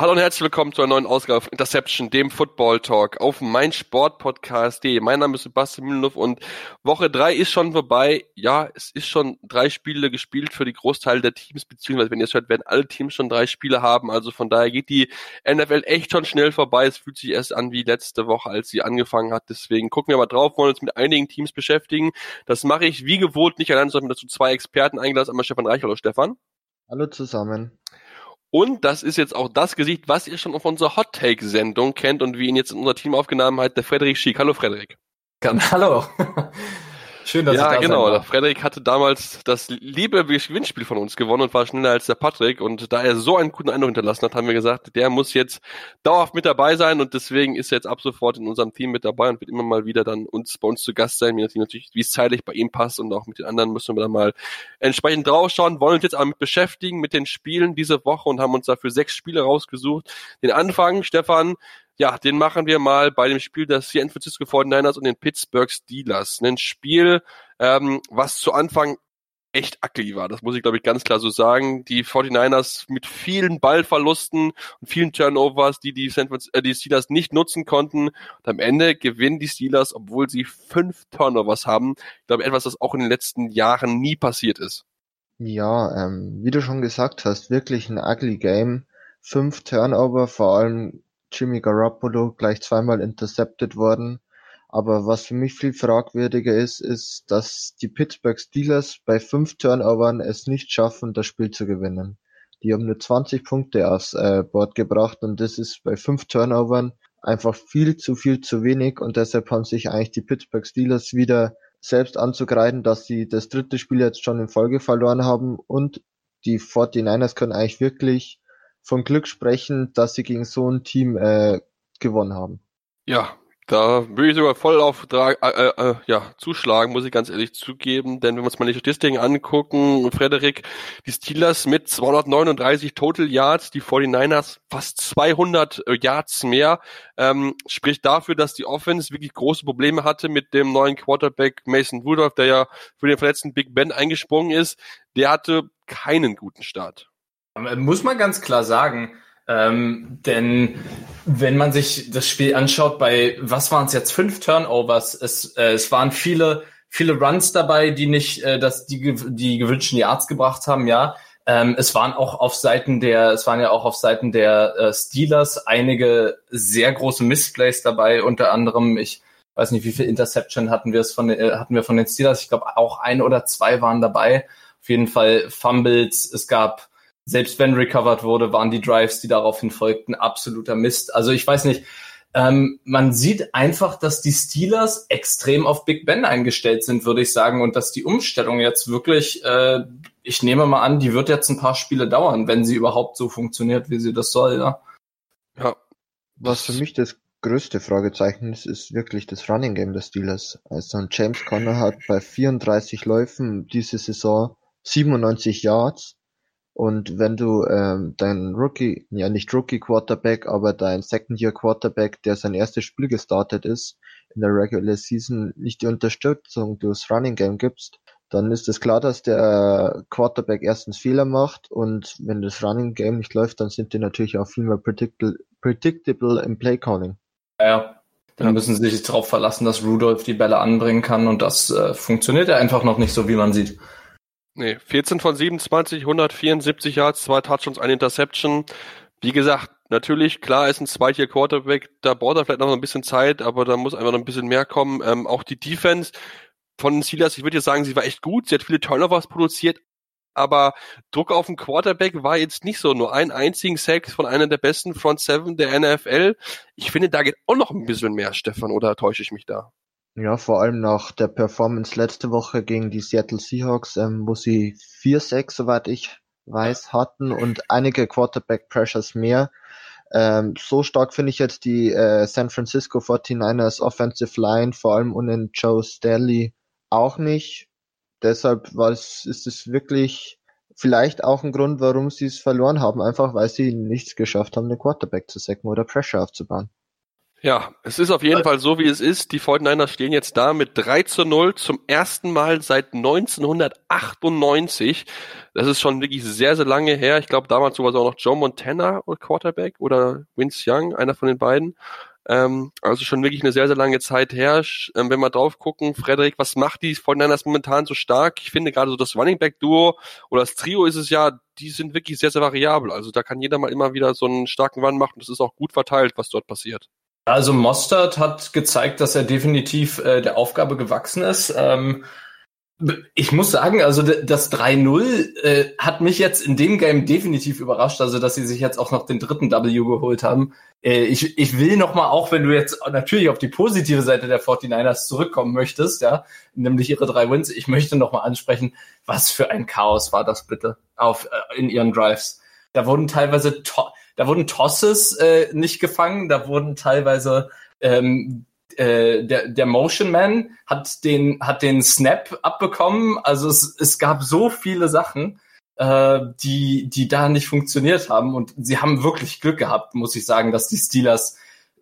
Hallo und herzlich willkommen zu einer neuen Ausgabe von Interception, dem Football Talk auf meinsportpodcast.de. Mein Name ist Sebastian Mühlenhoff und Woche drei ist schon vorbei. Ja, es ist schon drei Spiele gespielt für die Großteil der Teams, beziehungsweise wenn ihr es hört, werden alle Teams schon drei Spiele haben. Also von daher geht die NFL echt schon schnell vorbei. Es fühlt sich erst an wie letzte Woche, als sie angefangen hat. Deswegen gucken wir mal drauf, wollen uns mit einigen Teams beschäftigen. Das mache ich wie gewohnt nicht allein, sondern dazu zwei Experten eingeladen. Einmal Stefan Reich. Hallo Stefan. Hallo zusammen. Und das ist jetzt auch das Gesicht, was ihr schon auf unserer Hot Take Sendung kennt und wie ihn jetzt in unser Team aufgenommen hat, der Frederik Schick. Hallo Frederik. Hallo. Schön, dass ja, ich da genau. Der Frederik hatte damals das liebe Gewinnspiel von uns gewonnen und war schneller als der Patrick. Und da er so einen guten Eindruck hinterlassen hat, haben wir gesagt, der muss jetzt dauerhaft mit dabei sein. Und deswegen ist er jetzt ab sofort in unserem Team mit dabei und wird immer mal wieder dann uns bei uns zu Gast sein, wie natürlich, wie es zeitlich bei ihm passt. Und auch mit den anderen müssen wir dann mal entsprechend draufschauen. Wollen uns jetzt aber mit beschäftigen mit den Spielen diese Woche und haben uns dafür sechs Spiele rausgesucht. Den Anfang, Stefan, ja, den machen wir mal bei dem Spiel der San Francisco 49ers und den Pittsburgh Steelers. Ein Spiel, ähm, was zu Anfang echt ugly war. Das muss ich, glaube ich, ganz klar so sagen. Die 49ers mit vielen Ballverlusten und vielen Turnovers, die die, San äh, die Steelers nicht nutzen konnten. Und am Ende gewinnen die Steelers, obwohl sie fünf Turnovers haben. Ich glaube, etwas, das auch in den letzten Jahren nie passiert ist. Ja, ähm, wie du schon gesagt hast, wirklich ein ugly Game. Fünf Turnover, vor allem Jimmy Garoppolo gleich zweimal intercepted worden. Aber was für mich viel fragwürdiger ist, ist, dass die Pittsburgh Steelers bei fünf Turnovern es nicht schaffen, das Spiel zu gewinnen. Die haben nur 20 Punkte aufs äh, Board gebracht und das ist bei fünf Turnovern einfach viel zu viel zu wenig und deshalb haben sich eigentlich die Pittsburgh Steelers wieder selbst anzugreifen, dass sie das dritte Spiel jetzt schon in Folge verloren haben und die 49ers können eigentlich wirklich von Glück sprechen, dass sie gegen so ein Team äh, gewonnen haben. Ja, da würde ich sogar voll auf äh, äh, äh, ja, zuschlagen, muss ich ganz ehrlich zugeben. Denn wenn wir uns mal die Statistiken angucken, Frederik, die Steelers mit 239 Total Yards, die 49ers fast 200 äh, Yards mehr, ähm, spricht dafür, dass die Offense wirklich große Probleme hatte mit dem neuen Quarterback Mason Rudolph, der ja für den verletzten Big Ben eingesprungen ist. Der hatte keinen guten Start. Muss man ganz klar sagen. Ähm, denn wenn man sich das Spiel anschaut, bei was waren es jetzt fünf Turnovers? Es, äh, es waren viele viele Runs dabei, die nicht äh, dass die die gewünschten Yards gebracht haben. Ja, ähm, es waren auch auf Seiten der es waren ja auch auf Seiten der äh, Steelers einige sehr große Missplays dabei. Unter anderem ich weiß nicht, wie viel Interception hatten wir es von äh, hatten wir von den Steelers. Ich glaube auch ein oder zwei waren dabei. Auf jeden Fall Fumbles. Es gab selbst wenn recovered wurde, waren die Drives, die daraufhin folgten, absoluter Mist. Also ich weiß nicht, ähm, man sieht einfach, dass die Steelers extrem auf Big Ben eingestellt sind, würde ich sagen, und dass die Umstellung jetzt wirklich, äh, ich nehme mal an, die wird jetzt ein paar Spiele dauern, wenn sie überhaupt so funktioniert, wie sie das soll, ja. Ja. Was für mich das größte Fragezeichen ist, ist wirklich das Running Game der Steelers. Also James Conner hat bei 34 Läufen diese Saison 97 Yards und wenn du ähm, dein Rookie, ja nicht Rookie Quarterback, aber dein Second Year Quarterback, der sein erstes Spiel gestartet ist, in der Regular Season nicht die Unterstützung durchs Running Game gibst, dann ist es klar, dass der Quarterback erstens Fehler macht und wenn das Running Game nicht läuft, dann sind die natürlich auch viel mehr predictable, im Play Calling. Ja, dann müssen sie sich darauf verlassen, dass Rudolph die Bälle anbringen kann und das äh, funktioniert ja einfach noch nicht so, wie man sieht. Nee, 14 von 27, 174 Yards, zwei Touchdowns, eine Interception. Wie gesagt, natürlich, klar ist ein zweitier Quarterback, da braucht er vielleicht noch ein bisschen Zeit, aber da muss einfach noch ein bisschen mehr kommen. Ähm, auch die Defense von Steelers, ich würde jetzt sagen, sie war echt gut, sie hat viele Turnovers produziert, aber Druck auf den Quarterback war jetzt nicht so. Nur ein einzigen Sack von einer der besten Front Seven der NFL. Ich finde, da geht auch noch ein bisschen mehr, Stefan, oder täusche ich mich da? Ja, vor allem nach der Performance letzte Woche gegen die Seattle Seahawks, ähm, wo sie vier Sacks, soweit ich weiß, hatten und einige Quarterback Pressures mehr. Ähm, so stark finde ich jetzt die äh, San Francisco 49ers Offensive Line, vor allem ohne Joe Staley, auch nicht. Deshalb war es, ist es wirklich vielleicht auch ein Grund, warum sie es verloren haben, einfach weil sie nichts geschafft haben, den Quarterback zu sacken oder Pressure aufzubauen. Ja, es ist auf jeden Fall so, wie es ist. Die 49ers stehen jetzt da mit 3 zu 0 zum ersten Mal seit 1998. Das ist schon wirklich sehr, sehr lange her. Ich glaube, damals sogar auch noch Joe Montana Quarterback oder Vince Young, einer von den beiden. Ähm, also schon wirklich eine sehr, sehr lange Zeit her. Ähm, wenn wir drauf gucken, Frederik, was macht die 49ers momentan so stark? Ich finde gerade so das Running Back Duo oder das Trio ist es ja, die sind wirklich sehr, sehr variabel. Also da kann jeder mal immer wieder so einen starken Run machen. Das ist auch gut verteilt, was dort passiert. Also Mostert hat gezeigt, dass er definitiv äh, der Aufgabe gewachsen ist. Ähm, ich muss sagen, also das 3-0 äh, hat mich jetzt in dem Game definitiv überrascht, also dass sie sich jetzt auch noch den dritten W geholt haben. Äh, ich, ich will noch mal, auch wenn du jetzt natürlich auf die positive Seite der 49ers zurückkommen möchtest, ja, nämlich ihre drei Wins, ich möchte noch mal ansprechen, was für ein Chaos war das bitte auf äh, in ihren Drives. Da wurden teilweise to da wurden Tosses äh, nicht gefangen, da wurden teilweise ähm, äh, der, der Motion Man hat den, hat den Snap abbekommen. Also es, es gab so viele Sachen, äh, die, die da nicht funktioniert haben. Und sie haben wirklich Glück gehabt, muss ich sagen, dass die Steelers,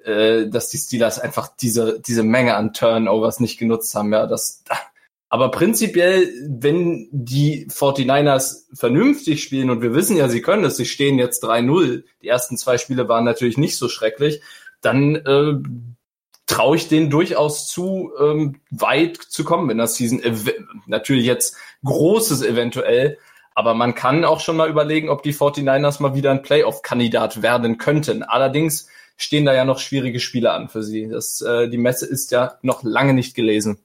äh, dass die Steelers einfach diese, diese Menge an Turnovers nicht genutzt haben. Ja, das, aber prinzipiell, wenn die 49ers vernünftig spielen, und wir wissen ja, sie können es, sie stehen jetzt 3-0, die ersten zwei Spiele waren natürlich nicht so schrecklich, dann äh, traue ich denen durchaus zu, ähm, weit zu kommen in der Season. Natürlich jetzt Großes eventuell, aber man kann auch schon mal überlegen, ob die 49ers mal wieder ein Playoff-Kandidat werden könnten. Allerdings stehen da ja noch schwierige Spiele an für sie. Das, äh, die Messe ist ja noch lange nicht gelesen.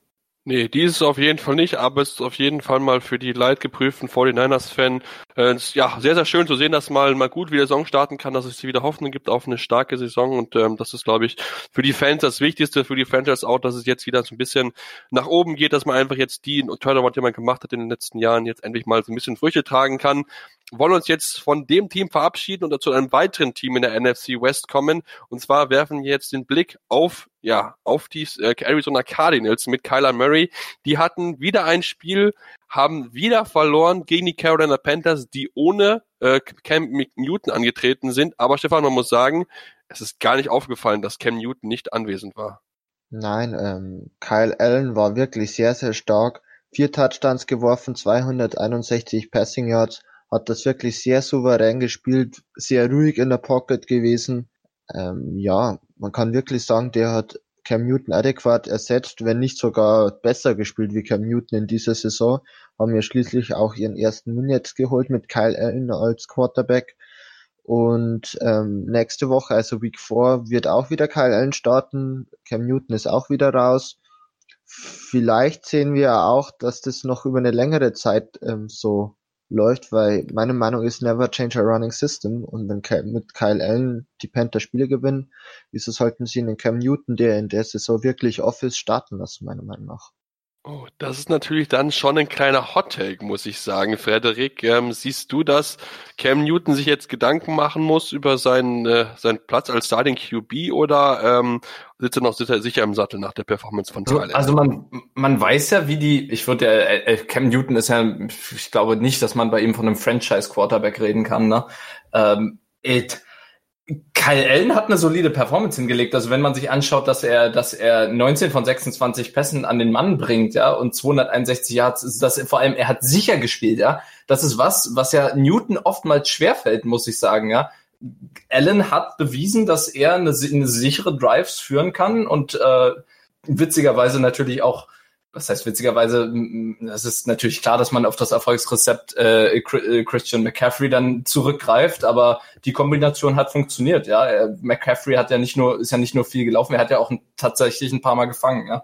Nee, dieses auf jeden Fall nicht, aber es ist auf jeden Fall mal für die leidgeprüften 49ers-Fan äh, ja, sehr, sehr schön zu sehen, dass mal mal gut wieder Saison starten kann, dass es wieder Hoffnung gibt auf eine starke Saison und ähm, das ist, glaube ich, für die Fans das Wichtigste, für die Franchise auch, dass es jetzt wieder so ein bisschen nach oben geht, dass man einfach jetzt die Turnover, die man gemacht hat in den letzten Jahren, jetzt endlich mal so ein bisschen Früchte tragen kann wollen uns jetzt von dem Team verabschieden und zu einem weiteren Team in der NFC West kommen. Und zwar werfen wir jetzt den Blick auf, ja, auf die äh, Arizona Cardinals mit Kyler Murray. Die hatten wieder ein Spiel, haben wieder verloren gegen die Carolina Panthers, die ohne äh, Cam Newton angetreten sind. Aber Stefan, man muss sagen, es ist gar nicht aufgefallen, dass Cam Newton nicht anwesend war. Nein, ähm, Kyle Allen war wirklich sehr, sehr stark. Vier Touchdowns geworfen, 261 Passing Yards hat das wirklich sehr souverän gespielt, sehr ruhig in der Pocket gewesen. Ähm, ja, man kann wirklich sagen, der hat Cam Newton adäquat ersetzt, wenn nicht sogar besser gespielt wie Cam Newton in dieser Saison. Haben ja schließlich auch ihren ersten Minutes geholt mit Kyle Allen als Quarterback. Und ähm, nächste Woche, also Week 4, wird auch wieder Kyle Allen starten. Cam Newton ist auch wieder raus. Vielleicht sehen wir auch, dass das noch über eine längere Zeit ähm, so läuft, weil meine Meinung ist never change a running system und wenn mit Kyle Allen die Panther Spiele gewinnen, wieso sollten sie einen Cam Newton, der in der Saison wirklich off ist, starten lassen, meiner Meinung nach. Oh, das ist natürlich dann schon ein kleiner Hot-Take, muss ich sagen. Frederik, ähm, siehst du, dass Cam Newton sich jetzt Gedanken machen muss über seinen, äh, seinen Platz als Starting QB oder ähm, sitzt er noch sicher im Sattel nach der Performance von Tyler? Also, also man, man weiß ja, wie die, ich würde ja, äh, äh, Cam Newton ist ja, ich glaube nicht, dass man bei ihm von einem Franchise-Quarterback reden kann, ne? Ähm, it, Kyle Allen hat eine solide Performance hingelegt. Also wenn man sich anschaut, dass er, dass er 19 von 26 Pässen an den Mann bringt, ja, und 261 Yards, ist das vor allem, er hat sicher gespielt, ja. Das ist was, was ja Newton oftmals schwerfällt, muss ich sagen, ja. Allen hat bewiesen, dass er eine, eine sichere Drives führen kann und äh, witzigerweise natürlich auch was heißt witzigerweise, es ist natürlich klar, dass man auf das Erfolgsrezept äh, äh, Christian McCaffrey dann zurückgreift, aber die Kombination hat funktioniert, ja. McCaffrey hat ja nicht nur, ist ja nicht nur viel gelaufen, er hat ja auch tatsächlich ein paar Mal gefangen, ja.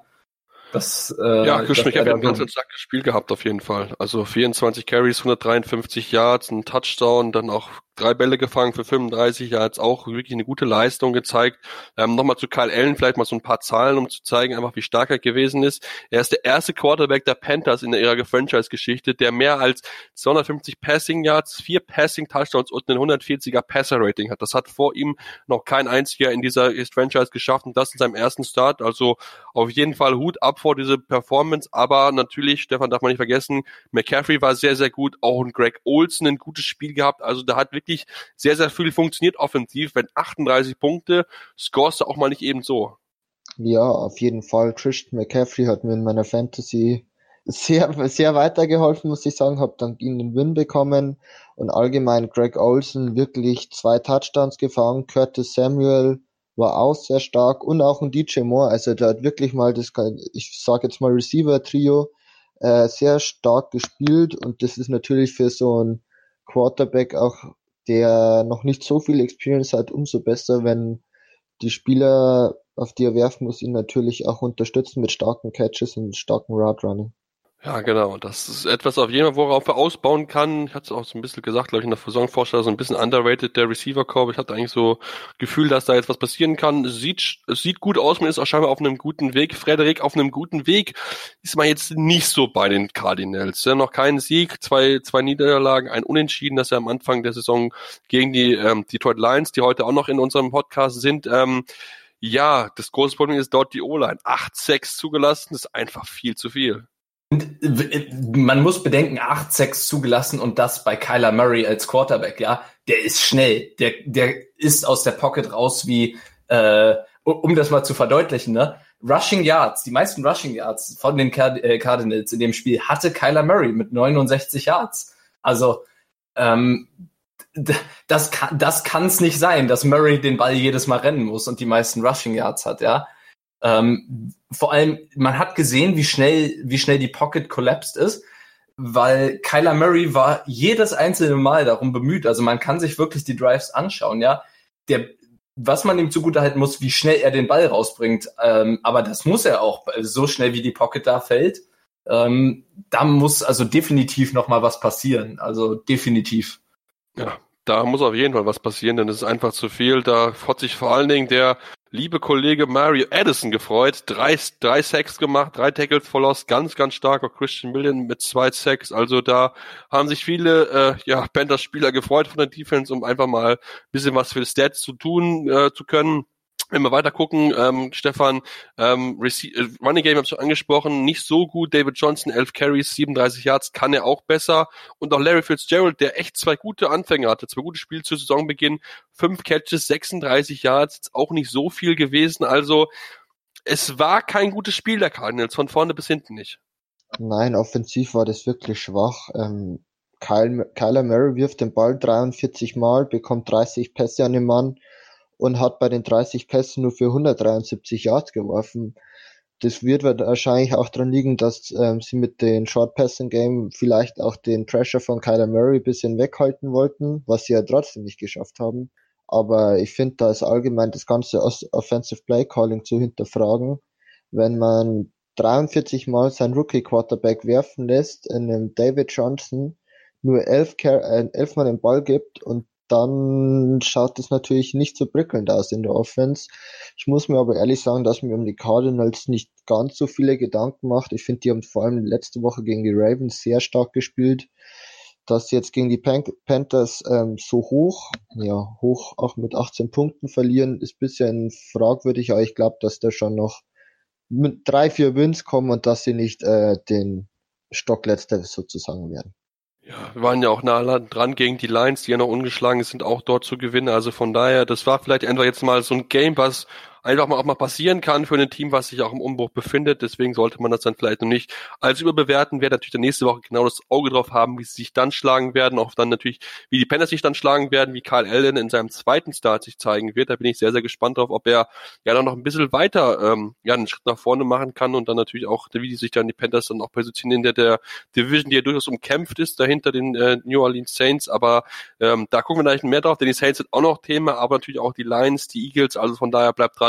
Das, äh, ja, Christian McCaffrey hat ein ganz starkes Spiel gehabt auf jeden Fall. Also 24 Carries, 153 Yards, ein Touchdown, dann auch drei Bälle gefangen für 35, ja, jetzt auch wirklich eine gute Leistung gezeigt. Ähm, Nochmal zu Kyle Allen, vielleicht mal so ein paar Zahlen, um zu zeigen, einfach wie stark er gewesen ist. Er ist der erste Quarterback der Panthers in ihrer Franchise-Geschichte, der mehr als 250 Passing Yards, vier Passing Touchdowns und ein 140er Passer-Rating hat. Das hat vor ihm noch kein einziger in dieser Franchise geschafft und das in seinem ersten Start. Also auf jeden Fall Hut ab vor diese Performance, aber natürlich, Stefan darf man nicht vergessen, McCaffrey war sehr, sehr gut, auch ein Greg Olson ein gutes Spiel gehabt. Also da hat wirklich wirklich sehr, sehr viel funktioniert offensiv. Wenn 38 Punkte, scorest du auch mal nicht eben so. Ja, auf jeden Fall. Christian McCaffrey hat mir in meiner Fantasy sehr, sehr weitergeholfen, muss ich sagen. Hab dann ihn den Win bekommen und allgemein Greg Olsen wirklich zwei Touchdowns gefangen. Curtis Samuel war auch sehr stark und auch ein DJ Moore. Also der hat wirklich mal das, ich sage jetzt mal Receiver-Trio, äh, sehr stark gespielt und das ist natürlich für so ein Quarterback auch, der noch nicht so viel Experience hat, umso besser, wenn die Spieler, auf die er werfen muss, ihn natürlich auch unterstützen mit starken Catches und starken Route Running. Ja, genau. Das ist etwas auf jeden Fall, worauf er ausbauen kann. Ich hatte es auch so ein bisschen gesagt, glaube ich, in der Saisonvorstellung, so ein bisschen underrated, der Receiver-Korb. Ich hatte eigentlich so Gefühl, dass da jetzt was passieren kann. Sieht, es sieht gut aus, man ist auch scheinbar auf einem guten Weg. Frederik auf einem guten Weg ist man jetzt nicht so bei den Cardinals. Ja, noch kein Sieg, zwei, zwei Niederlagen, ein Unentschieden, das er am Anfang der Saison gegen die ähm, Detroit Lions, die heute auch noch in unserem Podcast sind. Ähm, ja, das große Problem ist dort die O-Line. 8-6 zugelassen, ist einfach viel zu viel. Man muss bedenken, 8-6 zugelassen und das bei Kyler Murray als Quarterback, ja. Der ist schnell. Der, der ist aus der Pocket raus wie, äh, um das mal zu verdeutlichen, ne? Rushing Yards, die meisten Rushing Yards von den äh, Cardinals in dem Spiel hatte Kyler Murray mit 69 Yards. Also, ähm, das kann das kann's nicht sein, dass Murray den Ball jedes Mal rennen muss und die meisten Rushing Yards hat, ja. Ähm, vor allem, man hat gesehen, wie schnell, wie schnell die Pocket collapsed ist, weil Kyler Murray war jedes einzelne Mal darum bemüht. Also man kann sich wirklich die Drives anschauen, ja. Der, was man ihm zugutehalten muss, wie schnell er den Ball rausbringt. Ähm, aber das muss er auch, so schnell wie die Pocket da fällt. Ähm, da muss also definitiv noch mal was passieren. Also definitiv. Ja, da muss auf jeden Fall was passieren, denn es ist einfach zu viel. Da hat sich vor allen Dingen der liebe Kollege Mario Addison gefreut. Drei, drei Sacks gemacht, drei Tackles verlost, ganz, ganz stark. Auch Christian Million mit zwei Sacks. Also da haben sich viele äh, ja, Panthers-Spieler gefreut von der Defense, um einfach mal ein bisschen was für Stats zu tun äh, zu können. Wenn wir weiter gucken, ähm, Stefan, ähm, äh, Running Game habe ich schon angesprochen, nicht so gut. David Johnson, 11 Carries, 37 Yards, kann er auch besser. Und auch Larry Fitzgerald, der echt zwei gute Anfänge hatte, zwei gute Spiele zu Saisonbeginn, fünf Catches, 36 Yards, auch nicht so viel gewesen. Also es war kein gutes Spiel der Cardinals, von vorne bis hinten nicht. Nein, offensiv war das wirklich schwach. Ähm, Kyle, Kyler Murray wirft den Ball 43 Mal, bekommt 30 Pässe an den Mann und hat bei den 30 Pässen nur für 173 Yards geworfen. Das wird wahrscheinlich auch daran liegen, dass ähm, sie mit den Short Passing Game vielleicht auch den Pressure von Kyler Murray bisschen weghalten wollten, was sie ja trotzdem nicht geschafft haben. Aber ich finde, da ist allgemein das ganze Offensive Play Calling zu hinterfragen. Wenn man 43 Mal sein Rookie Quarterback werfen lässt, in einem David Johnson nur elf, äh, elf Mal den Ball gibt und dann schaut es natürlich nicht so prickelnd aus in der Offense. Ich muss mir aber ehrlich sagen, dass mir um die Cardinals nicht ganz so viele Gedanken macht. Ich finde, die haben vor allem letzte Woche gegen die Ravens sehr stark gespielt. Dass sie jetzt gegen die Pan Panthers ähm, so hoch, ja, hoch auch mit 18 Punkten verlieren, ist bisschen fragwürdig, aber ich glaube, dass da schon noch mit drei, vier Wins kommen und dass sie nicht äh, den Stockletzter sozusagen werden. Ja, wir waren ja auch nah dran gegen die Lions, die ja noch ungeschlagen sind, auch dort zu gewinnen. Also von daher, das war vielleicht einfach jetzt mal so ein Game, was einfach mal auch mal passieren kann für ein Team, was sich auch im Umbruch befindet. Deswegen sollte man das dann vielleicht noch nicht als überbewerten. Wer natürlich dann nächste Woche genau das Auge drauf haben, wie sie sich dann schlagen werden, auch dann natürlich, wie die Panthers sich dann schlagen werden, wie Karl Allen in seinem zweiten Start sich zeigen wird. Da bin ich sehr, sehr gespannt drauf, ob er ja dann noch ein bisschen weiter ähm, ja einen Schritt nach vorne machen kann und dann natürlich auch, wie die sich dann die Panthers dann auch positionieren in der, der Division, die ja durchaus umkämpft ist, dahinter den äh, New Orleans Saints. Aber ähm, da gucken wir gleich mehr drauf, denn die Saints sind auch noch Thema, aber natürlich auch die Lions, die Eagles. Also von daher bleibt dran,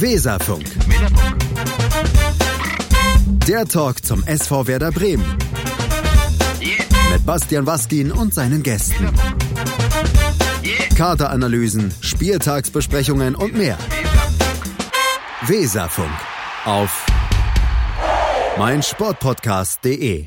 Weserfunk. Der Talk zum SV Werder Bremen. Mit Bastian Waskin und seinen Gästen. Kaderanalysen, Spieltagsbesprechungen und mehr. Weserfunk auf meinsportpodcast.de.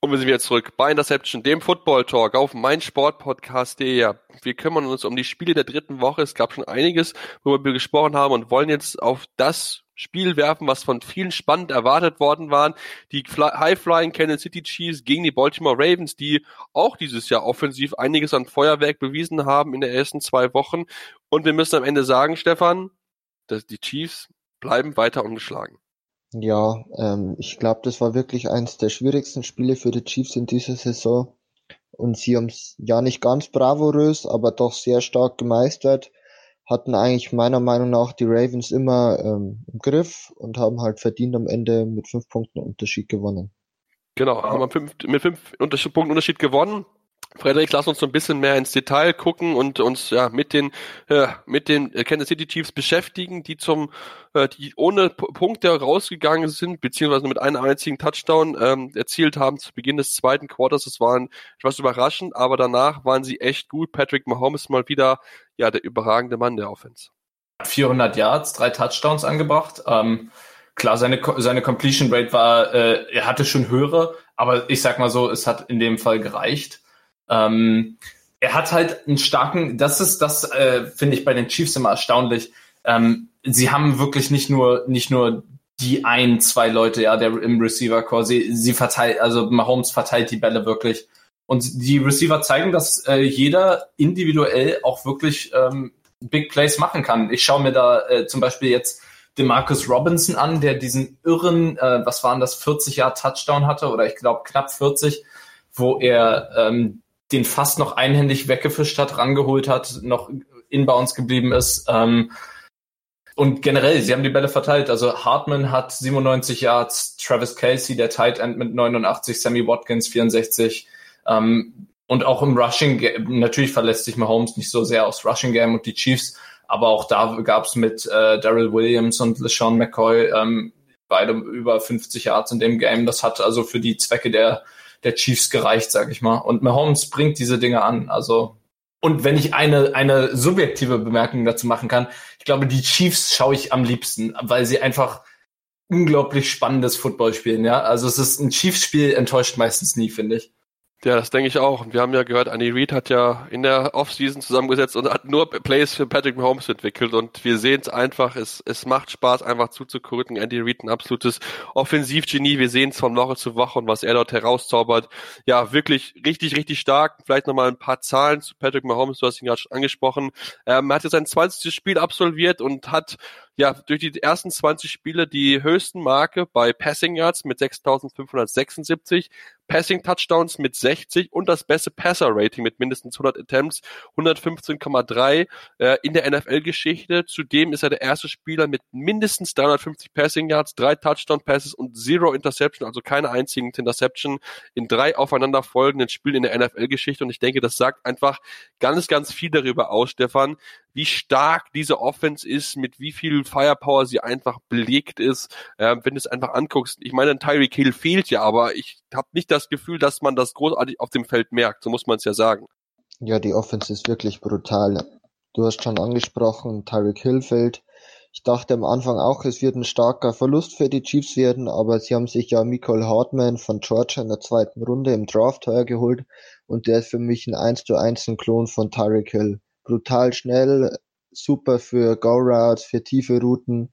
Und wir sind wieder zurück bei Interception, dem Football Talk auf meinsportpodcast.de. Ja, wir kümmern uns um die Spiele der dritten Woche. Es gab schon einiges, worüber wir gesprochen haben und wollen jetzt auf das Spiel werfen, was von vielen spannend erwartet worden waren. Die High-Flying Kansas City Chiefs gegen die Baltimore Ravens, die auch dieses Jahr offensiv einiges an Feuerwerk bewiesen haben in den ersten zwei Wochen. Und wir müssen am Ende sagen, Stefan, dass die Chiefs bleiben weiter ungeschlagen. Ja, ähm, ich glaube, das war wirklich eines der schwierigsten Spiele für die Chiefs in dieser Saison. Und sie haben es ja nicht ganz bravourös, aber doch sehr stark gemeistert. Hatten eigentlich meiner Meinung nach die Ravens immer ähm, im Griff und haben halt verdient am Ende mit fünf Punkten Unterschied gewonnen. Genau, haben fünf, mit fünf Punkten Unterschied gewonnen. Frederik, lass uns so ein bisschen mehr ins Detail gucken und uns ja mit den äh, mit den Kansas City Chiefs beschäftigen, die zum äh, die ohne P Punkte rausgegangen sind beziehungsweise mit einem einzigen Touchdown ähm, erzielt haben zu Beginn des zweiten Quarters. Das war etwas überraschend, aber danach waren sie echt gut. Patrick Mahomes mal wieder ja der überragende Mann der Offense. 400 Yards, drei Touchdowns angebracht. Ähm, klar, seine seine Completion Rate war, äh, er hatte schon höhere, aber ich sag mal so, es hat in dem Fall gereicht. Ähm, er hat halt einen starken, das ist, das äh, finde ich bei den Chiefs immer erstaunlich. Ähm, sie haben wirklich nicht nur, nicht nur die ein, zwei Leute, ja, der im Receiver Core, sie, sie verteilt, also Mahomes verteilt die Bälle wirklich. Und die Receiver zeigen, dass äh, jeder individuell auch wirklich ähm, Big Plays machen kann. Ich schaue mir da äh, zum Beispiel jetzt Demarcus Robinson an, der diesen irren, äh, was waren das, 40 Jahre Touchdown hatte oder ich glaube knapp 40, wo er ähm, den fast noch einhändig weggefischt hat, rangeholt hat, noch inbounds geblieben ist. Ähm, und generell, sie haben die Bälle verteilt. Also Hartman hat 97 Yards, Travis Kelsey, der Tight End mit 89, Sammy Watkins 64. Ähm, und auch im Rushing Game, natürlich verlässt sich Mahomes nicht so sehr aufs Rushing Game und die Chiefs, aber auch da gab es mit äh, Daryl Williams und LeSean McCoy ähm, beide über 50 Yards in dem Game. Das hat also für die Zwecke der der Chiefs gereicht, sag ich mal. Und Mahomes bringt diese Dinge an. Also und wenn ich eine, eine subjektive Bemerkung dazu machen kann, ich glaube, die Chiefs schaue ich am liebsten, weil sie einfach unglaublich spannendes Football spielen, ja. Also es ist ein Chiefs-Spiel enttäuscht meistens nie, finde ich. Ja, das denke ich auch. Und wir haben ja gehört, Andy Reid hat ja in der Offseason zusammengesetzt und hat nur Plays für Patrick Mahomes entwickelt. Und wir sehen es einfach, es, es macht Spaß, einfach zuzugucken. Andy Reid ein absolutes Offensivgenie. Wir sehen es von Woche zu Woche und was er dort herauszaubert. Ja, wirklich richtig, richtig stark. Vielleicht nochmal ein paar Zahlen zu Patrick Mahomes. Du hast ihn gerade schon angesprochen. Ähm, er hat jetzt sein 20. Spiel absolviert und hat ja, durch die ersten 20 Spiele die höchsten Marke bei Passing Yards mit 6.576, Passing Touchdowns mit 60 und das beste Passer Rating mit mindestens 100 Attempts, 115,3 äh, in der NFL-Geschichte. Zudem ist er der erste Spieler mit mindestens 350 Passing Yards, drei Touchdown Passes und zero Interception, also keine einzigen Interception in drei aufeinanderfolgenden Spielen in der NFL-Geschichte. Und ich denke, das sagt einfach ganz, ganz viel darüber aus, Stefan, wie stark diese Offense ist, mit wie viel Firepower sie einfach belegt ist. Äh, wenn du es einfach anguckst, ich meine, Tyreek Hill fehlt ja, aber ich habe nicht das Gefühl, dass man das großartig auf dem Feld merkt. So muss man es ja sagen. Ja, die Offense ist wirklich brutal. Du hast schon angesprochen, Tyreek Hill fällt. Ich dachte am Anfang auch, es wird ein starker Verlust für die Chiefs werden, aber sie haben sich ja Michael Hartman von Georgia in der zweiten Runde im Draft teuer geholt und der ist für mich ein 1 zu 1 ein Klon von Tyreek Hill. Brutal schnell, super für Go-Routes, für tiefe Routen,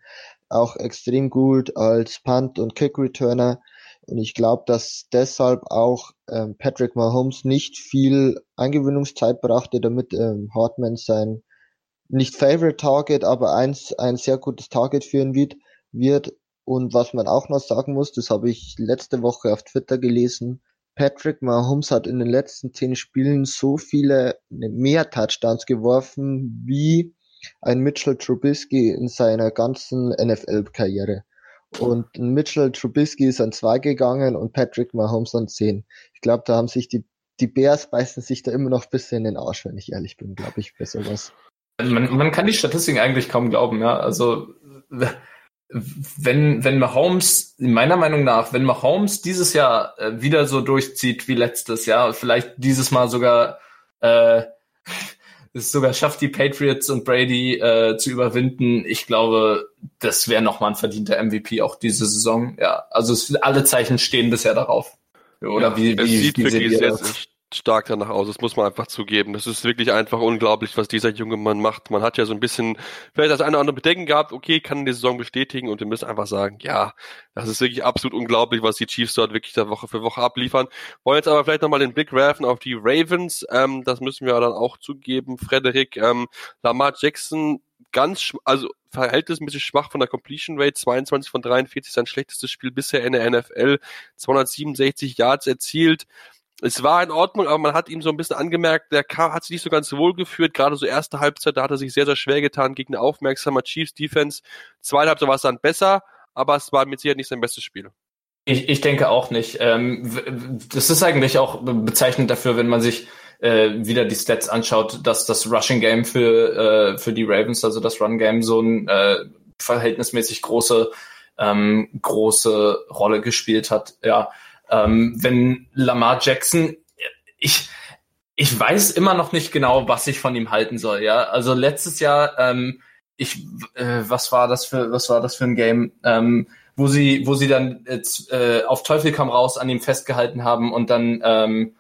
auch extrem gut als Punt- und Kick-Returner. Und ich glaube, dass deshalb auch ähm, Patrick Mahomes nicht viel Eingewöhnungszeit brachte, damit ähm, Hartman sein nicht Favorite Target, aber eins, ein sehr gutes Target führen wird, wird. Und was man auch noch sagen muss, das habe ich letzte Woche auf Twitter gelesen, Patrick Mahomes hat in den letzten zehn Spielen so viele ne, mehr Touchdowns geworfen wie ein Mitchell Trubisky in seiner ganzen NFL-Karriere. Und Mitchell Trubisky ist an zwei gegangen und Patrick Mahomes an zehn. Ich glaube, da haben sich die, die Bears beißen sich da immer noch ein bisschen in den Arsch, wenn ich ehrlich bin, glaube ich, bei sowas. Man, man kann die Statistiken eigentlich kaum glauben, ja. Also, wenn, wenn Mahomes, meiner Meinung nach, wenn Mahomes dieses Jahr äh, wieder so durchzieht wie letztes Jahr, vielleicht dieses Mal sogar äh, es sogar schafft, die Patriots und Brady äh, zu überwinden, ich glaube, das wäre nochmal ein verdienter MVP auch diese Saison. Ja, also es, alle Zeichen stehen bisher darauf. Oder ja, wie, wie, es sieht wie wirklich sehr, sehr stark danach aus. Das muss man einfach zugeben. Das ist wirklich einfach unglaublich, was dieser junge Mann macht. Man hat ja so ein bisschen vielleicht das eine oder andere Bedenken gehabt. Okay, kann die Saison bestätigen und wir müssen einfach sagen, ja, das ist wirklich absolut unglaublich, was die Chiefs dort wirklich da Woche für Woche abliefern. Wollen jetzt aber vielleicht nochmal den Blick werfen auf die Ravens. Ähm, das müssen wir dann auch zugeben. Frederik, ähm, Lamar Jackson ganz, also verhältnismäßig schwach von der Completion Rate, 22 von 43, sein schlechtestes Spiel bisher in der NFL, 267 Yards erzielt es war in Ordnung, aber man hat ihm so ein bisschen angemerkt, der K hat sich nicht so ganz wohl geführt. Gerade so erste Halbzeit, da hat er sich sehr, sehr schwer getan gegen eine aufmerksame Chiefs Defense. Zweite Halbzeit war es dann besser, aber es war mit Sicherheit nicht sein bestes Spiel. Ich, ich denke auch nicht. Ähm, das ist eigentlich auch bezeichnend dafür, wenn man sich äh, wieder die Stats anschaut, dass das Rushing Game für, äh, für die Ravens, also das Run Game, so ein äh, verhältnismäßig große, ähm, große Rolle gespielt hat. Ja, ähm, wenn Lamar Jackson, ich, ich weiß immer noch nicht genau, was ich von ihm halten soll. Ja, also letztes Jahr, ähm, ich, äh, was war das für, was war das für ein Game, ähm, wo sie, wo sie dann jetzt, äh, auf Teufel kam raus an ihm festgehalten haben und dann ähm,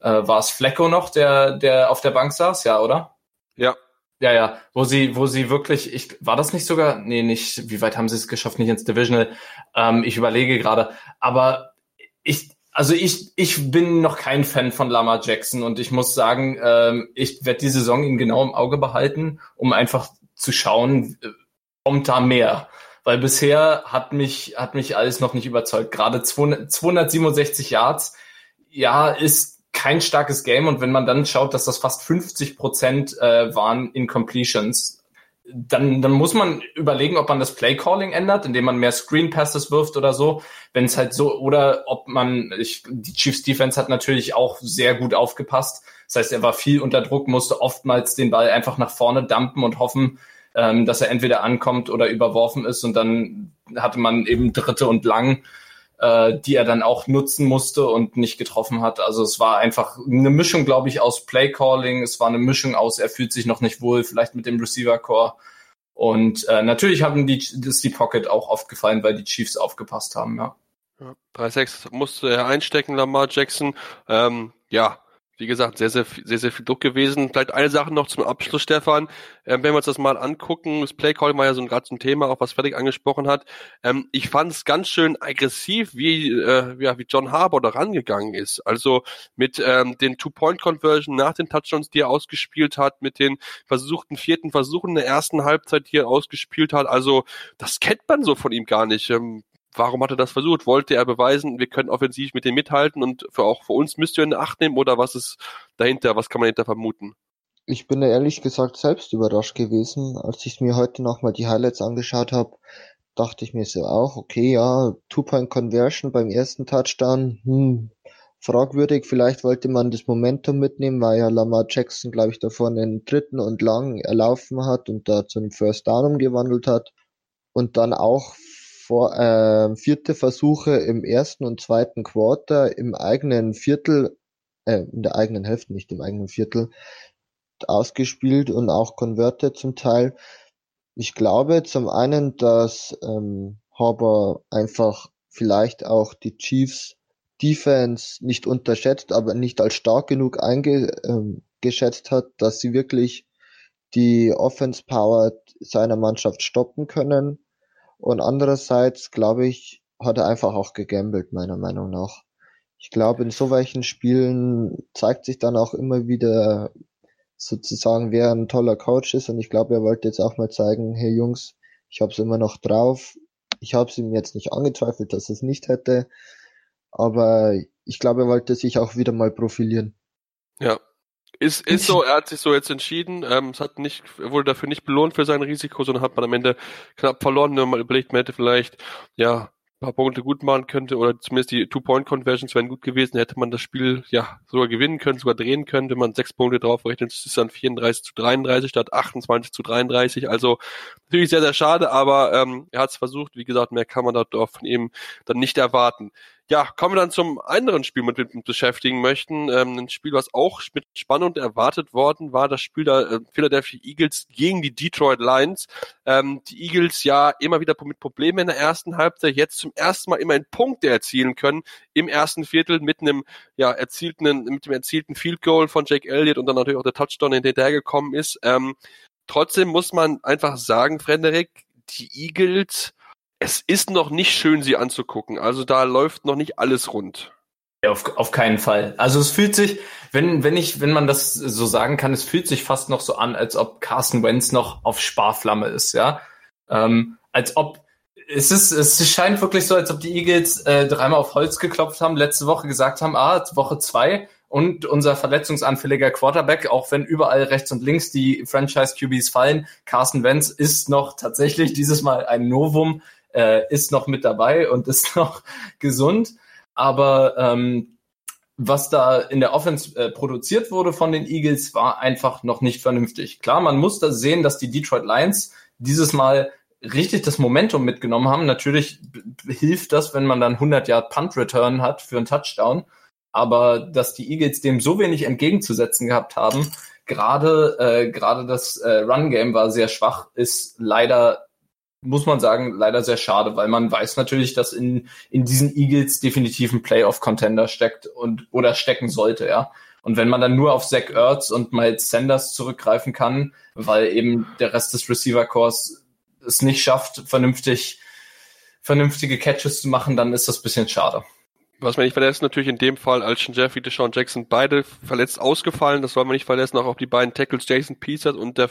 äh, war es Flecko noch, der, der auf der Bank saß, ja, oder? Ja. Ja, ja, wo sie, wo sie wirklich, ich, war das nicht sogar, nee, nicht, wie weit haben sie es geschafft, nicht ins Divisional, ähm, ich überlege gerade, aber ich, also ich, ich bin noch kein Fan von Lama Jackson und ich muss sagen, ähm, ich werde die Saison ihn genau im Auge behalten, um einfach zu schauen, äh, kommt da mehr. Weil bisher hat mich, hat mich alles noch nicht überzeugt. Gerade 267 Yards, ja, ist kein starkes Game. Und wenn man dann schaut, dass das fast 50 Prozent äh, waren in Completions, dann, dann muss man überlegen, ob man das Play Calling ändert, indem man mehr Screen Passes wirft oder so. Wenn es halt so, oder ob man, ich, die Chiefs Defense hat natürlich auch sehr gut aufgepasst. Das heißt, er war viel unter Druck, musste oftmals den Ball einfach nach vorne dumpen und hoffen, ähm, dass er entweder ankommt oder überworfen ist. Und dann hatte man eben dritte und lang äh, die er dann auch nutzen musste und nicht getroffen hat. Also es war einfach eine Mischung, glaube ich, aus Playcalling. Es war eine Mischung aus, er fühlt sich noch nicht wohl, vielleicht mit dem Receiver Core. Und äh, natürlich haben die ist die Pocket auch oft gefallen, weil die Chiefs aufgepasst haben, ja. ja 3-6 musste er einstecken, Lamar Jackson. Ähm, ja, wie gesagt, sehr, sehr, sehr, sehr viel Druck gewesen. Vielleicht eine Sache noch zum Abschluss, Stefan. Ähm, wenn wir uns das mal angucken, das Playcall war ja so ein gerade ein Thema, auch was Fredrik angesprochen hat. Ähm, ich fand es ganz schön aggressiv, wie, äh, ja, wie John Harbour da rangegangen ist. Also mit ähm, den Two-Point-Conversion nach den Touchdowns, die er ausgespielt hat, mit den versuchten vierten Versuchen der ersten Halbzeit, die er ausgespielt hat. Also das kennt man so von ihm gar nicht. Ähm, warum hat er das versucht? Wollte er beweisen, wir können offensiv mit dem mithalten und für auch für uns müsst ihr in Acht nehmen oder was ist dahinter? Was kann man dahinter vermuten? Ich bin ehrlich gesagt selbst überrascht gewesen, als ich mir heute nochmal die Highlights angeschaut habe, dachte ich mir so auch, okay, ja, Two-Point-Conversion beim ersten Touchdown, hm, fragwürdig, vielleicht wollte man das Momentum mitnehmen, weil ja Lamar Jackson, glaube ich, davor einen dritten und lang erlaufen hat und da zu einem First Down umgewandelt hat und dann auch vor, äh, vierte Versuche im ersten und zweiten Quarter im eigenen Viertel, äh, in der eigenen Hälfte, nicht im eigenen Viertel, ausgespielt und auch converted zum Teil. Ich glaube zum einen, dass ähm, Harbour einfach vielleicht auch die Chiefs Defense nicht unterschätzt, aber nicht als stark genug eingeschätzt ähm, hat, dass sie wirklich die Offense Power seiner Mannschaft stoppen können. Und andererseits, glaube ich, hat er einfach auch gegambelt, meiner Meinung nach. Ich glaube, in so welchen Spielen zeigt sich dann auch immer wieder sozusagen, wer ein toller Coach ist. Und ich glaube, er wollte jetzt auch mal zeigen, hey Jungs, ich habe es immer noch drauf. Ich habe es ihm jetzt nicht angezweifelt, dass es nicht hätte. Aber ich glaube, er wollte sich auch wieder mal profilieren. Ja, ist, ist so, er hat sich so jetzt entschieden. Ähm, es hat nicht, er wurde dafür nicht belohnt für sein Risiko, sondern hat man am Ende knapp verloren, wenn man überlegt, man hätte vielleicht, ja, ein paar Punkte gut machen könnte oder zumindest die Two-Point-Conversions wären gut gewesen, hätte man das Spiel ja sogar gewinnen können, sogar drehen können, wenn man sechs Punkte drauf rechnet, ist es dann 34 zu 33 statt 28 zu 33. Also natürlich sehr, sehr schade, aber ähm, er hat es versucht. Wie gesagt, mehr kann man dort von ihm dann nicht erwarten. Ja, kommen wir dann zum anderen Spiel, mit dem wir uns beschäftigen möchten. Ähm, ein Spiel, was auch mit Spannung erwartet worden war, das Spiel der äh, Philadelphia Eagles gegen die Detroit Lions. Ähm, die Eagles ja immer wieder mit Problemen in der ersten Halbzeit, jetzt zum ersten Mal immerhin Punkte erzielen können im ersten Viertel mit einem ja erzielten mit dem erzielten Field Goal von Jake Elliott und dann natürlich auch der Touchdown, in den der gekommen ist. Ähm, trotzdem muss man einfach sagen, Frederik, die Eagles es ist noch nicht schön, sie anzugucken. Also da läuft noch nicht alles rund. Ja, auf, auf keinen Fall. Also es fühlt sich, wenn, wenn ich, wenn man das so sagen kann, es fühlt sich fast noch so an, als ob Carson Wentz noch auf Sparflamme ist, ja. Ähm, als ob es ist, es scheint wirklich so, als ob die Eagles äh, dreimal auf Holz geklopft haben, letzte Woche gesagt haben, ah, Woche zwei und unser verletzungsanfälliger Quarterback, auch wenn überall rechts und links die Franchise QBs fallen, Carson Wentz ist noch tatsächlich dieses Mal ein Novum äh, ist noch mit dabei und ist noch gesund. Aber ähm, was da in der Offense äh, produziert wurde von den Eagles, war einfach noch nicht vernünftig. Klar, man muss da sehen, dass die Detroit Lions dieses Mal richtig das Momentum mitgenommen haben. Natürlich hilft das, wenn man dann 100 Yard Punt Return hat für einen Touchdown. Aber dass die Eagles dem so wenig entgegenzusetzen gehabt haben, gerade äh, gerade das äh, Run Game war sehr schwach, ist leider muss man sagen, leider sehr schade, weil man weiß natürlich, dass in, in diesen Eagles definitiv ein Playoff-Contender steckt und oder stecken sollte, ja. Und wenn man dann nur auf Zach Ertz und Miles Sanders zurückgreifen kann, weil eben der Rest des Receiver-Cores es nicht schafft, vernünftig, vernünftige Catches zu machen, dann ist das bisschen schade. Was man nicht verlässt, natürlich in dem Fall Alshon Jeffrey, Deshaun Jackson, beide verletzt ausgefallen. Das soll man nicht verletzen. Auch, auch die beiden Tackles Jason Peters und der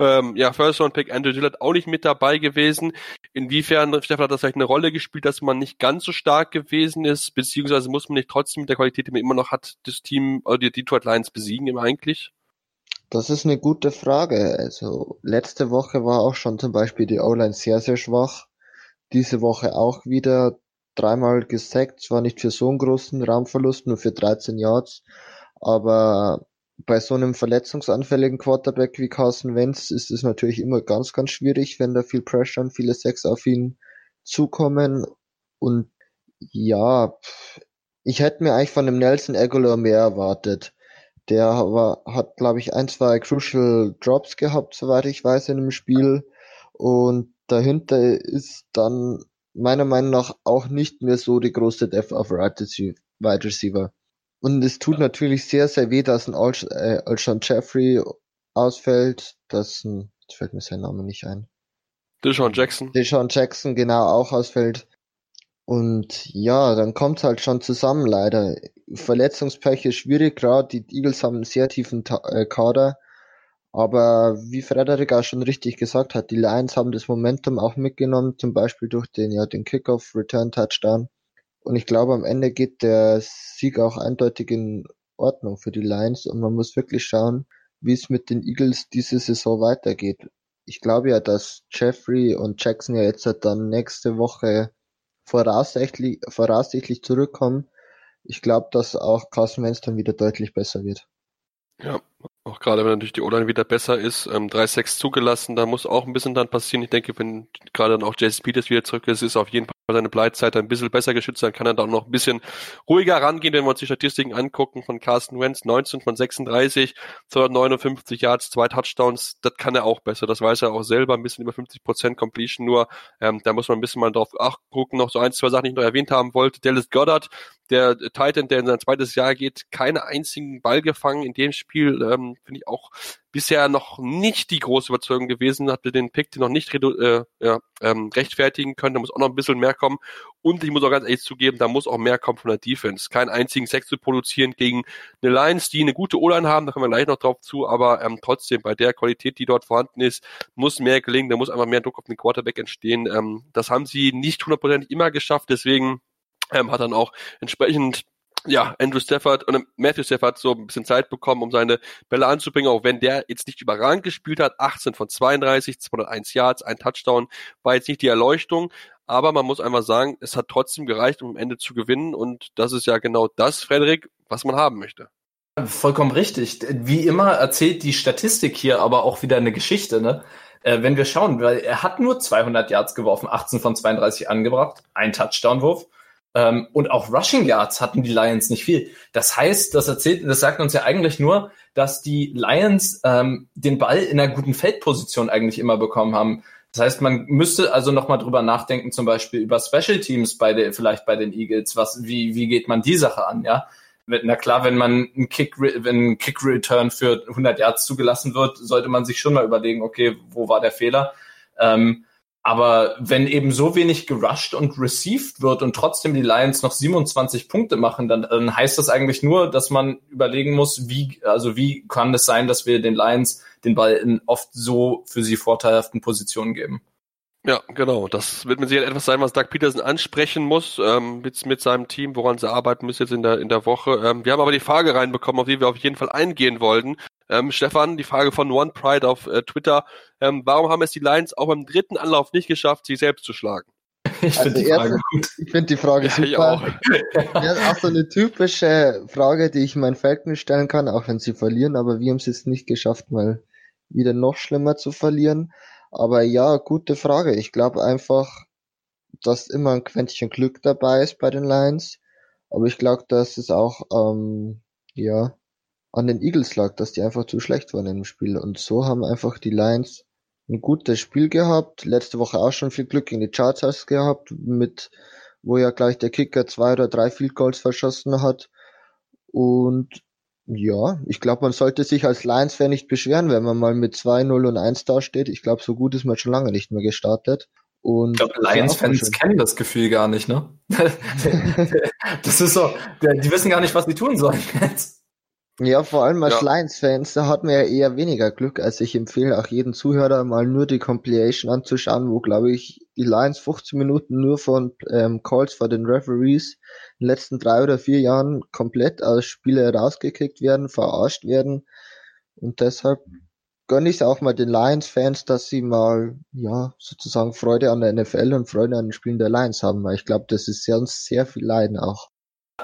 ähm, ja, First Round Pick Andrew Dillard auch nicht mit dabei gewesen. Inwiefern, Stefan, hat das vielleicht eine Rolle gespielt, dass man nicht ganz so stark gewesen ist? Beziehungsweise muss man nicht trotzdem mit der Qualität, die man immer noch hat, das Team oder die Detroit Lions besiegen immer eigentlich? Das ist eine gute Frage. Also letzte Woche war auch schon zum Beispiel die O-Line sehr, sehr schwach. Diese Woche auch wieder dreimal gesackt, zwar nicht für so einen großen Raumverlust, nur für 13 Yards, aber bei so einem verletzungsanfälligen Quarterback wie Carson Wentz ist es natürlich immer ganz, ganz schwierig, wenn da viel Pressure und viele Sacks auf ihn zukommen. Und ja, ich hätte mir eigentlich von dem Nelson Aguilar mehr erwartet. Der war, hat, glaube ich, ein, zwei Crucial Drops gehabt, soweit ich weiß, in dem Spiel. Und dahinter ist dann meiner Meinung nach auch nicht mehr so die große Depth of Wide Receiver. Und es tut natürlich sehr, sehr weh, dass ein äh, Alshon Jeffrey ausfällt, dass ein, jetzt fällt mir sein Name nicht ein. Deshaun Jackson. Deshaun Jackson, genau, auch ausfällt. Und ja, dann kommt's halt schon zusammen, leider. Verletzungspech ist schwierig, gerade die Eagles haben einen sehr tiefen Ta äh, Kader. Aber wie Frederik auch schon richtig gesagt hat, die Lions haben das Momentum auch mitgenommen, zum Beispiel durch den, ja, den Kickoff, Return Touchdown. Und ich glaube, am Ende geht der Sieg auch eindeutig in Ordnung für die Lions und man muss wirklich schauen, wie es mit den Eagles diese Saison weitergeht. Ich glaube ja, dass Jeffrey und Jackson ja jetzt dann nächste Woche voraussichtlich, voraussichtlich zurückkommen. Ich glaube, dass auch Carson Wentz dann wieder deutlich besser wird. Ja, auch gerade wenn natürlich die O-Line wieder besser ist, ähm, 3-6 zugelassen, da muss auch ein bisschen dann passieren. Ich denke, wenn gerade dann auch Jason Peters wieder zurück ist, ist auf jeden Fall seine Bleitzeit ein bisschen besser geschützt, dann kann er da auch noch ein bisschen ruhiger rangehen, wenn wir uns die Statistiken angucken von Carsten Wentz, 19 von 36, 259 Yards, zwei Touchdowns, das kann er auch besser, das weiß er auch selber, ein bisschen über 50 Prozent Completion nur, ähm, da muss man ein bisschen mal drauf achten, gucken, noch so ein, zwei Sachen, die ich noch erwähnt haben wollte, Dallas Goddard, der Titan, der in sein zweites Jahr geht, keine einzigen Ball gefangen in dem Spiel, ähm, finde ich auch bisher noch nicht die große Überzeugung gewesen, hat den Pick noch nicht äh, ja, ähm, rechtfertigen können, da muss auch noch ein bisschen mehr kommen. Und ich muss auch ganz ehrlich zugeben, da muss auch mehr kommen von der Defense. Keinen einzigen Sex zu produzieren gegen eine Lions, die eine gute O-Line haben, da kommen wir gleich noch drauf zu, aber ähm, trotzdem bei der Qualität, die dort vorhanden ist, muss mehr gelingen, da muss einfach mehr Druck auf den Quarterback entstehen. Ähm, das haben sie nicht hundertprozentig immer geschafft, deswegen ähm, hat dann auch entsprechend ja, Andrew Stafford und Matthew Stafford so ein bisschen Zeit bekommen, um seine Bälle anzubringen, auch wenn der jetzt nicht überragend gespielt hat. 18 von 32, 201 Yards, ein Touchdown, war jetzt nicht die Erleuchtung, aber man muss einfach sagen, es hat trotzdem gereicht, um am Ende zu gewinnen und das ist ja genau das, Frederik, was man haben möchte. Vollkommen richtig. Wie immer erzählt die Statistik hier aber auch wieder eine Geschichte, ne? Äh, wenn wir schauen, weil er hat nur 200 Yards geworfen, 18 von 32 angebracht, ein Touchdown-Wurf Ähm, und auch Rushing Yards hatten die Lions nicht viel. Das heißt, das erzählt, das sagt uns ja eigentlich nur, dass die Lions ähm, den Ball in einer guten Feldposition eigentlich immer bekommen haben. Das heißt, man müsste also nochmal drüber nachdenken, zum Beispiel über Special Teams bei der, vielleicht bei den Eagles. Was, wie, wie geht man die Sache an, ja? Na klar, wenn man ein Kick, wenn ein Kick Return für 100 Yards zugelassen wird, sollte man sich schon mal überlegen, okay, wo war der Fehler? Ähm, aber wenn eben so wenig gerusht und received wird und trotzdem die Lions noch 27 Punkte machen, dann, dann heißt das eigentlich nur, dass man überlegen muss, wie, also wie kann es sein, dass wir den Lions den Ball in oft so für sie vorteilhaften Positionen geben. Ja, genau. Das wird mit Sicherheit etwas sein, was Doug Peterson ansprechen muss ähm, mit, mit seinem Team, woran sie arbeiten müssen jetzt in der, in der Woche. Ähm, wir haben aber die Frage reinbekommen, auf die wir auf jeden Fall eingehen wollten. Ähm, Stefan, die Frage von One Pride auf äh, Twitter. Ähm, warum haben es die Lions auch beim dritten Anlauf nicht geschafft, sich selbst zu schlagen? Ich also finde die, Frage gut. Ich find die Frage super. Ja, auch. ja, auch so eine typische Frage, die ich meinen Falcon stellen kann, auch wenn sie verlieren, aber wir haben es jetzt nicht geschafft, mal wieder noch schlimmer zu verlieren. Aber ja, gute Frage. Ich glaube einfach, dass immer ein Quäntchen Glück dabei ist bei den Lions. Aber ich glaube, dass es auch ähm, ja an den Eagles lag, dass die einfach zu schlecht waren im Spiel. Und so haben einfach die Lions ein gutes Spiel gehabt. Letzte Woche auch schon viel Glück gegen die Chargers gehabt, mit wo ja gleich der Kicker zwei oder drei Field Goals verschossen hat. Und ja, ich glaube, man sollte sich als Lions-Fan nicht beschweren, wenn man mal mit 2-0 und 1 dasteht. Ich glaube, so gut ist man schon lange nicht mehr gestartet. Und ich glaube, Lions-Fans kennen das Gefühl gar nicht, ne? das ist so, die wissen gar nicht, was sie tun sollen jetzt. Ja, vor allem als ja. Lions-Fans, da hat man ja eher weniger Glück. Also ich empfehle auch jedem Zuhörer mal nur die Compilation anzuschauen, wo glaube ich die Lions 15 Minuten nur von ähm, Calls vor den Referees in den letzten drei oder vier Jahren komplett aus Spiele rausgekickt werden, verarscht werden. Und deshalb gönne ich es auch mal den Lions-Fans, dass sie mal, ja, sozusagen Freude an der NFL und Freude an den Spielen der Lions haben, weil ich glaube, das ist sehr, sehr viel Leiden auch.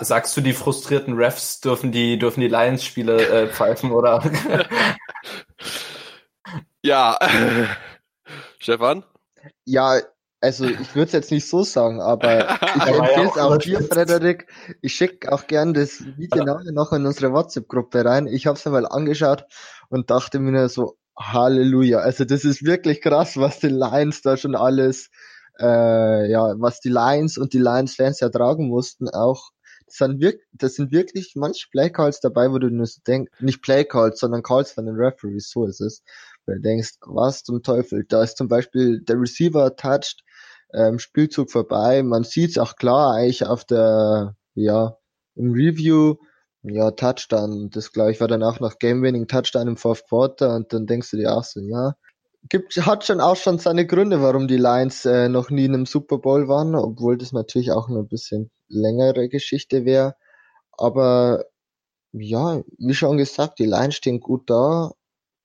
Sagst du, die frustrierten Refs dürfen die, dürfen die Lions-Spiele äh, pfeifen, oder? ja. Stefan? Ja, also ich würde es jetzt nicht so sagen, aber ich empfehle es auch dir, Frederik. Ich schicke auch gern das Video nachher noch in unsere WhatsApp-Gruppe rein. Ich habe es mir mal angeschaut und dachte mir so, Halleluja. Also das ist wirklich krass, was die Lions da schon alles, äh, ja, was die Lions und die Lions-Fans ertragen mussten, auch das sind, wirklich, das sind wirklich manche Playcalls dabei, wo du nur so denkst, nicht Playcalls, sondern Calls von den Referees, so ist es. Weil du denkst, was zum Teufel? Da ist zum Beispiel der Receiver touched, ähm, Spielzug vorbei, man sieht's auch klar eigentlich auf der, ja, im Review, ja, Touchdown, das glaube ich war danach noch Game-Winning Touchdown im Fourth Quarter und dann denkst du dir auch so, ja, gibt, hat schon auch schon seine Gründe, warum die Lions äh, noch nie in einem Super Bowl waren, obwohl das natürlich auch noch ein bisschen längere Geschichte wäre. Aber ja, wie schon gesagt, die Lions stehen gut da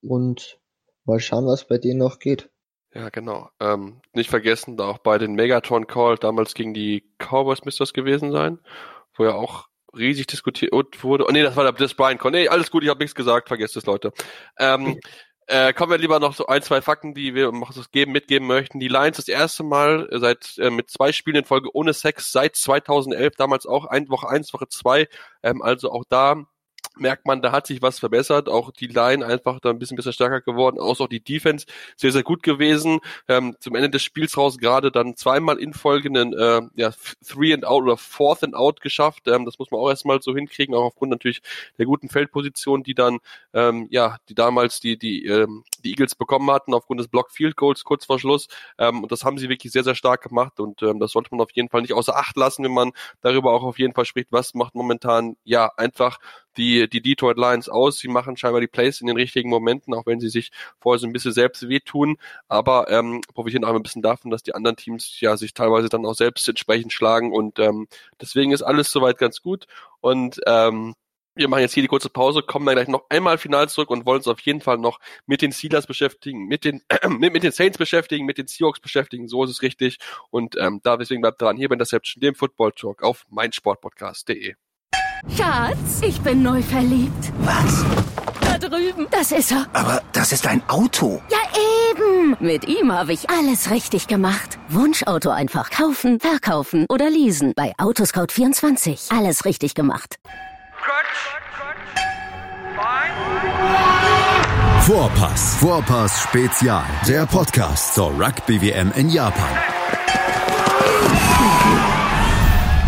und mal schauen, was bei denen noch geht. Ja, genau. Ähm, nicht vergessen, da auch bei den Megatron Call damals gegen die Cowboys müsste das gewesen sein, wo ja auch riesig diskutiert wurde. Oh nee, das war der Brian Call. Nee, alles gut, ich habe nichts gesagt, vergesst es, Leute. Ähm, Äh, kommen wir lieber noch so ein, zwei Fakten, die wir geben, mitgeben möchten. Die Lions das erste Mal seit äh, mit zwei Spielen in Folge ohne Sex seit 2011, damals auch ein Woche eins, Woche zwei. Ähm, also auch da merkt man, da hat sich was verbessert. Auch die Line einfach da ein bisschen besser stärker geworden. Auch, auch die Defense sehr, sehr gut gewesen. Ähm, zum Ende des Spiels raus gerade dann zweimal in Folge einen äh, ja, Three and Out oder Fourth and Out geschafft. Ähm, das muss man auch erstmal so hinkriegen, auch aufgrund natürlich der guten Feldposition, die dann, ähm, ja, die damals die, die, ähm, die Eagles bekommen hatten, aufgrund des Block Field Goals kurz vor Schluss. Ähm, und das haben sie wirklich sehr, sehr stark gemacht. Und ähm, das sollte man auf jeden Fall nicht außer Acht lassen, wenn man darüber auch auf jeden Fall spricht, was macht momentan, ja, einfach die, die Detroit Lions aus. Sie machen scheinbar die Plays in den richtigen Momenten, auch wenn sie sich vorher so ein bisschen selbst wehtun, aber ähm, profitieren auch ein bisschen davon, dass die anderen Teams ja sich teilweise dann auch selbst entsprechend schlagen und ähm, deswegen ist alles soweit ganz gut und ähm, wir machen jetzt hier die kurze Pause, kommen dann gleich noch einmal final zurück und wollen uns auf jeden Fall noch mit den Steelers beschäftigen, mit den mit, mit den Saints beschäftigen, mit den Seahawks beschäftigen, so ist es richtig. Und ähm, da deswegen bleibt dran, hier bei Interception, dem Football Talk auf meinsportpodcast.de. Schatz, ich bin neu verliebt. Was? Da drüben. Das ist er. Aber das ist ein Auto. Ja. Leben. Mit ihm habe ich alles richtig gemacht. Wunschauto einfach kaufen, verkaufen oder leasen. Bei Autoscout24. Alles richtig gemacht. Vorpass. Vorpass Spezial. Der Podcast zur Rugby WM in Japan.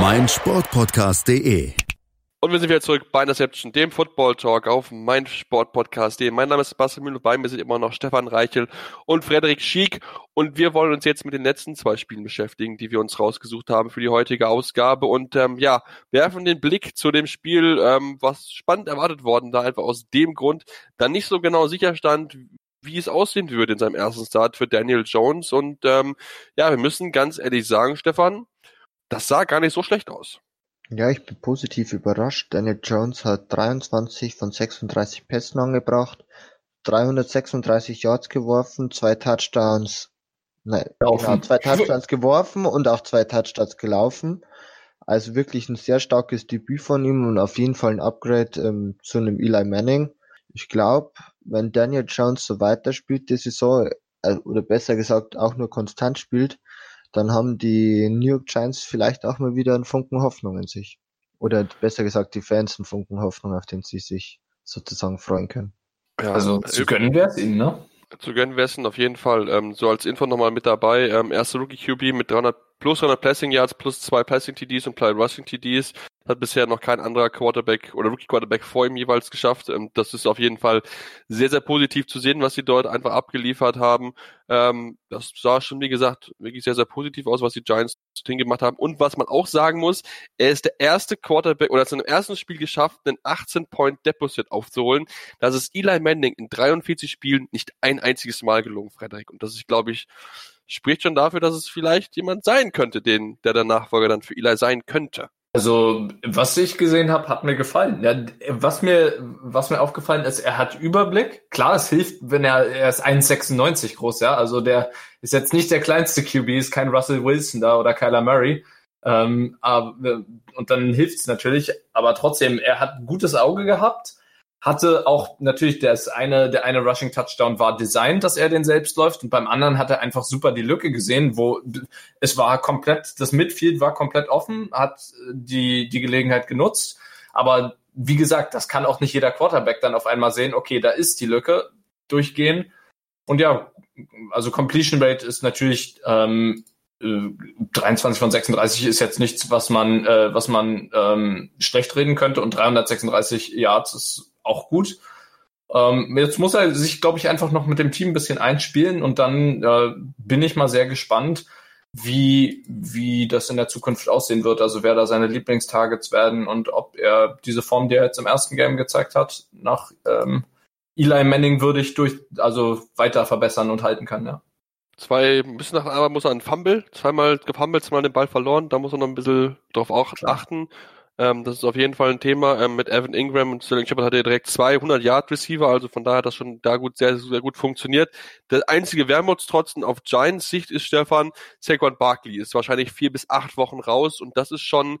meinsportpodcast.de. Und wir sind wieder zurück bei Interception, dem Football Talk auf meinsportpodcast.de. Mein Name ist Sebastian Müller, bei mir sind immer noch Stefan Reichel und Frederik Schiek. Und wir wollen uns jetzt mit den letzten zwei Spielen beschäftigen, die wir uns rausgesucht haben für die heutige Ausgabe. Und ähm, ja, werfen den Blick zu dem Spiel, ähm, was spannend erwartet worden, da einfach aus dem Grund dann nicht so genau sicher stand, wie es aussehen würde in seinem ersten Start für Daniel Jones. Und ähm, ja, wir müssen ganz ehrlich sagen, Stefan, das sah gar nicht so schlecht aus. Ja, ich bin positiv überrascht. Daniel Jones hat 23 von 36 Pässen angebracht, 336 Yards geworfen, zwei Touchdowns, nein, genau, zwei Touchdowns geworfen und auch zwei Touchdowns gelaufen. Also wirklich ein sehr starkes Debüt von ihm und auf jeden Fall ein Upgrade ähm, zu einem Eli Manning. Ich glaube, wenn Daniel Jones so weiterspielt die Saison, äh, oder besser gesagt auch nur konstant spielt, dann haben die New York Giants vielleicht auch mal wieder einen Funken Hoffnung in sich. Oder besser gesagt, die Fans einen Funken Hoffnung, auf den sie sich sozusagen freuen können. Ja, also zu gönnen wäre es ihnen, ne? Zu gönnen wäre es ihnen auf jeden Fall. Ähm, so als Info nochmal mit dabei. Ähm, erste Rookie QB mit 300 plus 300 Passing Yards plus zwei Passing TDs und zwei Rushing TDs. Hat bisher noch kein anderer Quarterback oder Rookie Quarterback vor ihm jeweils geschafft. Ähm, das ist auf jeden Fall sehr, sehr positiv zu sehen, was sie dort einfach abgeliefert haben. Ähm, das sah schon, wie gesagt, wirklich sehr, sehr positiv aus, was die Giants hingemacht haben. Und was man auch sagen muss, er ist der erste Quarterback oder hat es im ersten Spiel geschafft, einen 18-Point-Deposit aufzuholen. Das ist Eli Manning in 43 Spielen nicht ein einziges Mal gelungen, Frederik. Und das ist, glaube ich, spricht schon dafür, dass es vielleicht jemand sein könnte, den, der der Nachfolger dann für Eli sein könnte. Also, was ich gesehen habe, hat mir gefallen. Ja, was mir, was mir aufgefallen ist, er hat Überblick. Klar, es hilft, wenn er, er ist 1,96 groß, ja. Also der ist jetzt nicht der kleinste QB, ist kein Russell Wilson da oder Kyler Murray. Ähm, aber, und dann hilft's natürlich, aber trotzdem, er hat gutes Auge gehabt hatte auch natürlich das eine, der eine Rushing Touchdown war designt, dass er den selbst läuft. Und beim anderen hat er einfach super die Lücke gesehen, wo es war komplett, das Midfield war komplett offen, hat die, die Gelegenheit genutzt, aber wie gesagt, das kann auch nicht jeder Quarterback dann auf einmal sehen, okay, da ist die Lücke, durchgehen. Und ja, also Completion Rate ist natürlich ähm, 23 von 36 ist jetzt nichts, was man, äh, was man ähm, schlecht reden könnte. Und 336 Yards ist auch gut. Ähm, jetzt muss er sich, glaube ich, einfach noch mit dem Team ein bisschen einspielen und dann äh, bin ich mal sehr gespannt, wie, wie das in der Zukunft aussehen wird. Also wer da seine Lieblingstargets werden und ob er diese Form, die er jetzt im ersten Game gezeigt hat, nach ähm, Eli Manning würdig durch, also weiter verbessern und halten kann, ja. Zwei, ein bisschen nach einmal muss er einen Fumble, zweimal gefummelt, zweimal den Ball verloren, da muss er noch ein bisschen drauf auch achten. Ähm, das ist auf jeden Fall ein Thema. Ähm, mit Evan Ingram und Sterling Shepard hat er direkt 200 Yard Receiver, also von daher hat das schon da gut, sehr, sehr gut funktioniert. Der einzige Wermutstropfen auf Giants Sicht ist Stefan, Saquon Barkley ist wahrscheinlich vier bis acht Wochen raus und das ist schon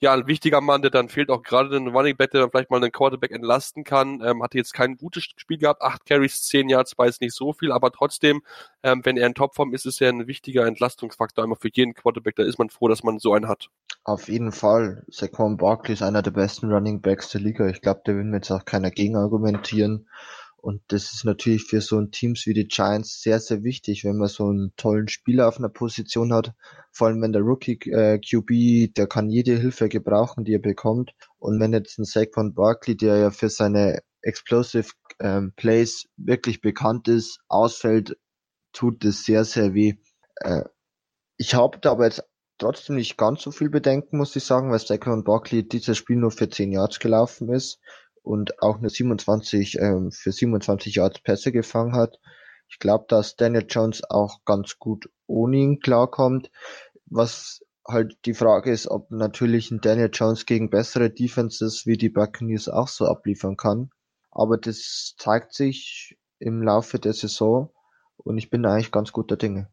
ja, ein wichtiger Mann, der dann fehlt, auch gerade ein Running Back, der dann vielleicht mal einen Quarterback entlasten kann. Ähm, hatte jetzt kein gutes Spiel gehabt, acht Carries, zehn Yards, war jetzt nicht so viel, aber trotzdem, ähm, wenn er in Topform ist, ist er ein wichtiger Entlastungsfaktor einmal für jeden Quarterback. Da ist man froh, dass man so einen hat. Auf jeden Fall. Saquon Barkley ist einer der besten Running Backs der Liga. Ich glaube, da will mir jetzt auch keiner gegen argumentieren. Und das ist natürlich für so ein Teams wie die Giants sehr, sehr wichtig, wenn man so einen tollen Spieler auf einer Position hat. Vor allem wenn der Rookie äh, QB, der kann jede Hilfe gebrauchen, die er bekommt. Und wenn jetzt ein Saquon Barkley, der ja für seine Explosive ähm, Plays wirklich bekannt ist, ausfällt, tut es sehr, sehr weh. Äh, ich habe da aber jetzt trotzdem nicht ganz so viel Bedenken, muss ich sagen, weil Saquon Barkley dieses Spiel nur für 10 Yards gelaufen ist und auch eine 27 ähm, für 27 Yards Pässe gefangen hat. Ich glaube, dass Daniel Jones auch ganz gut ohne ihn klarkommt. Was halt die Frage ist, ob natürlich ein Daniel Jones gegen bessere Defenses wie die Buccaneers auch so abliefern kann. Aber das zeigt sich im Laufe der Saison und ich bin eigentlich ganz guter Dinge.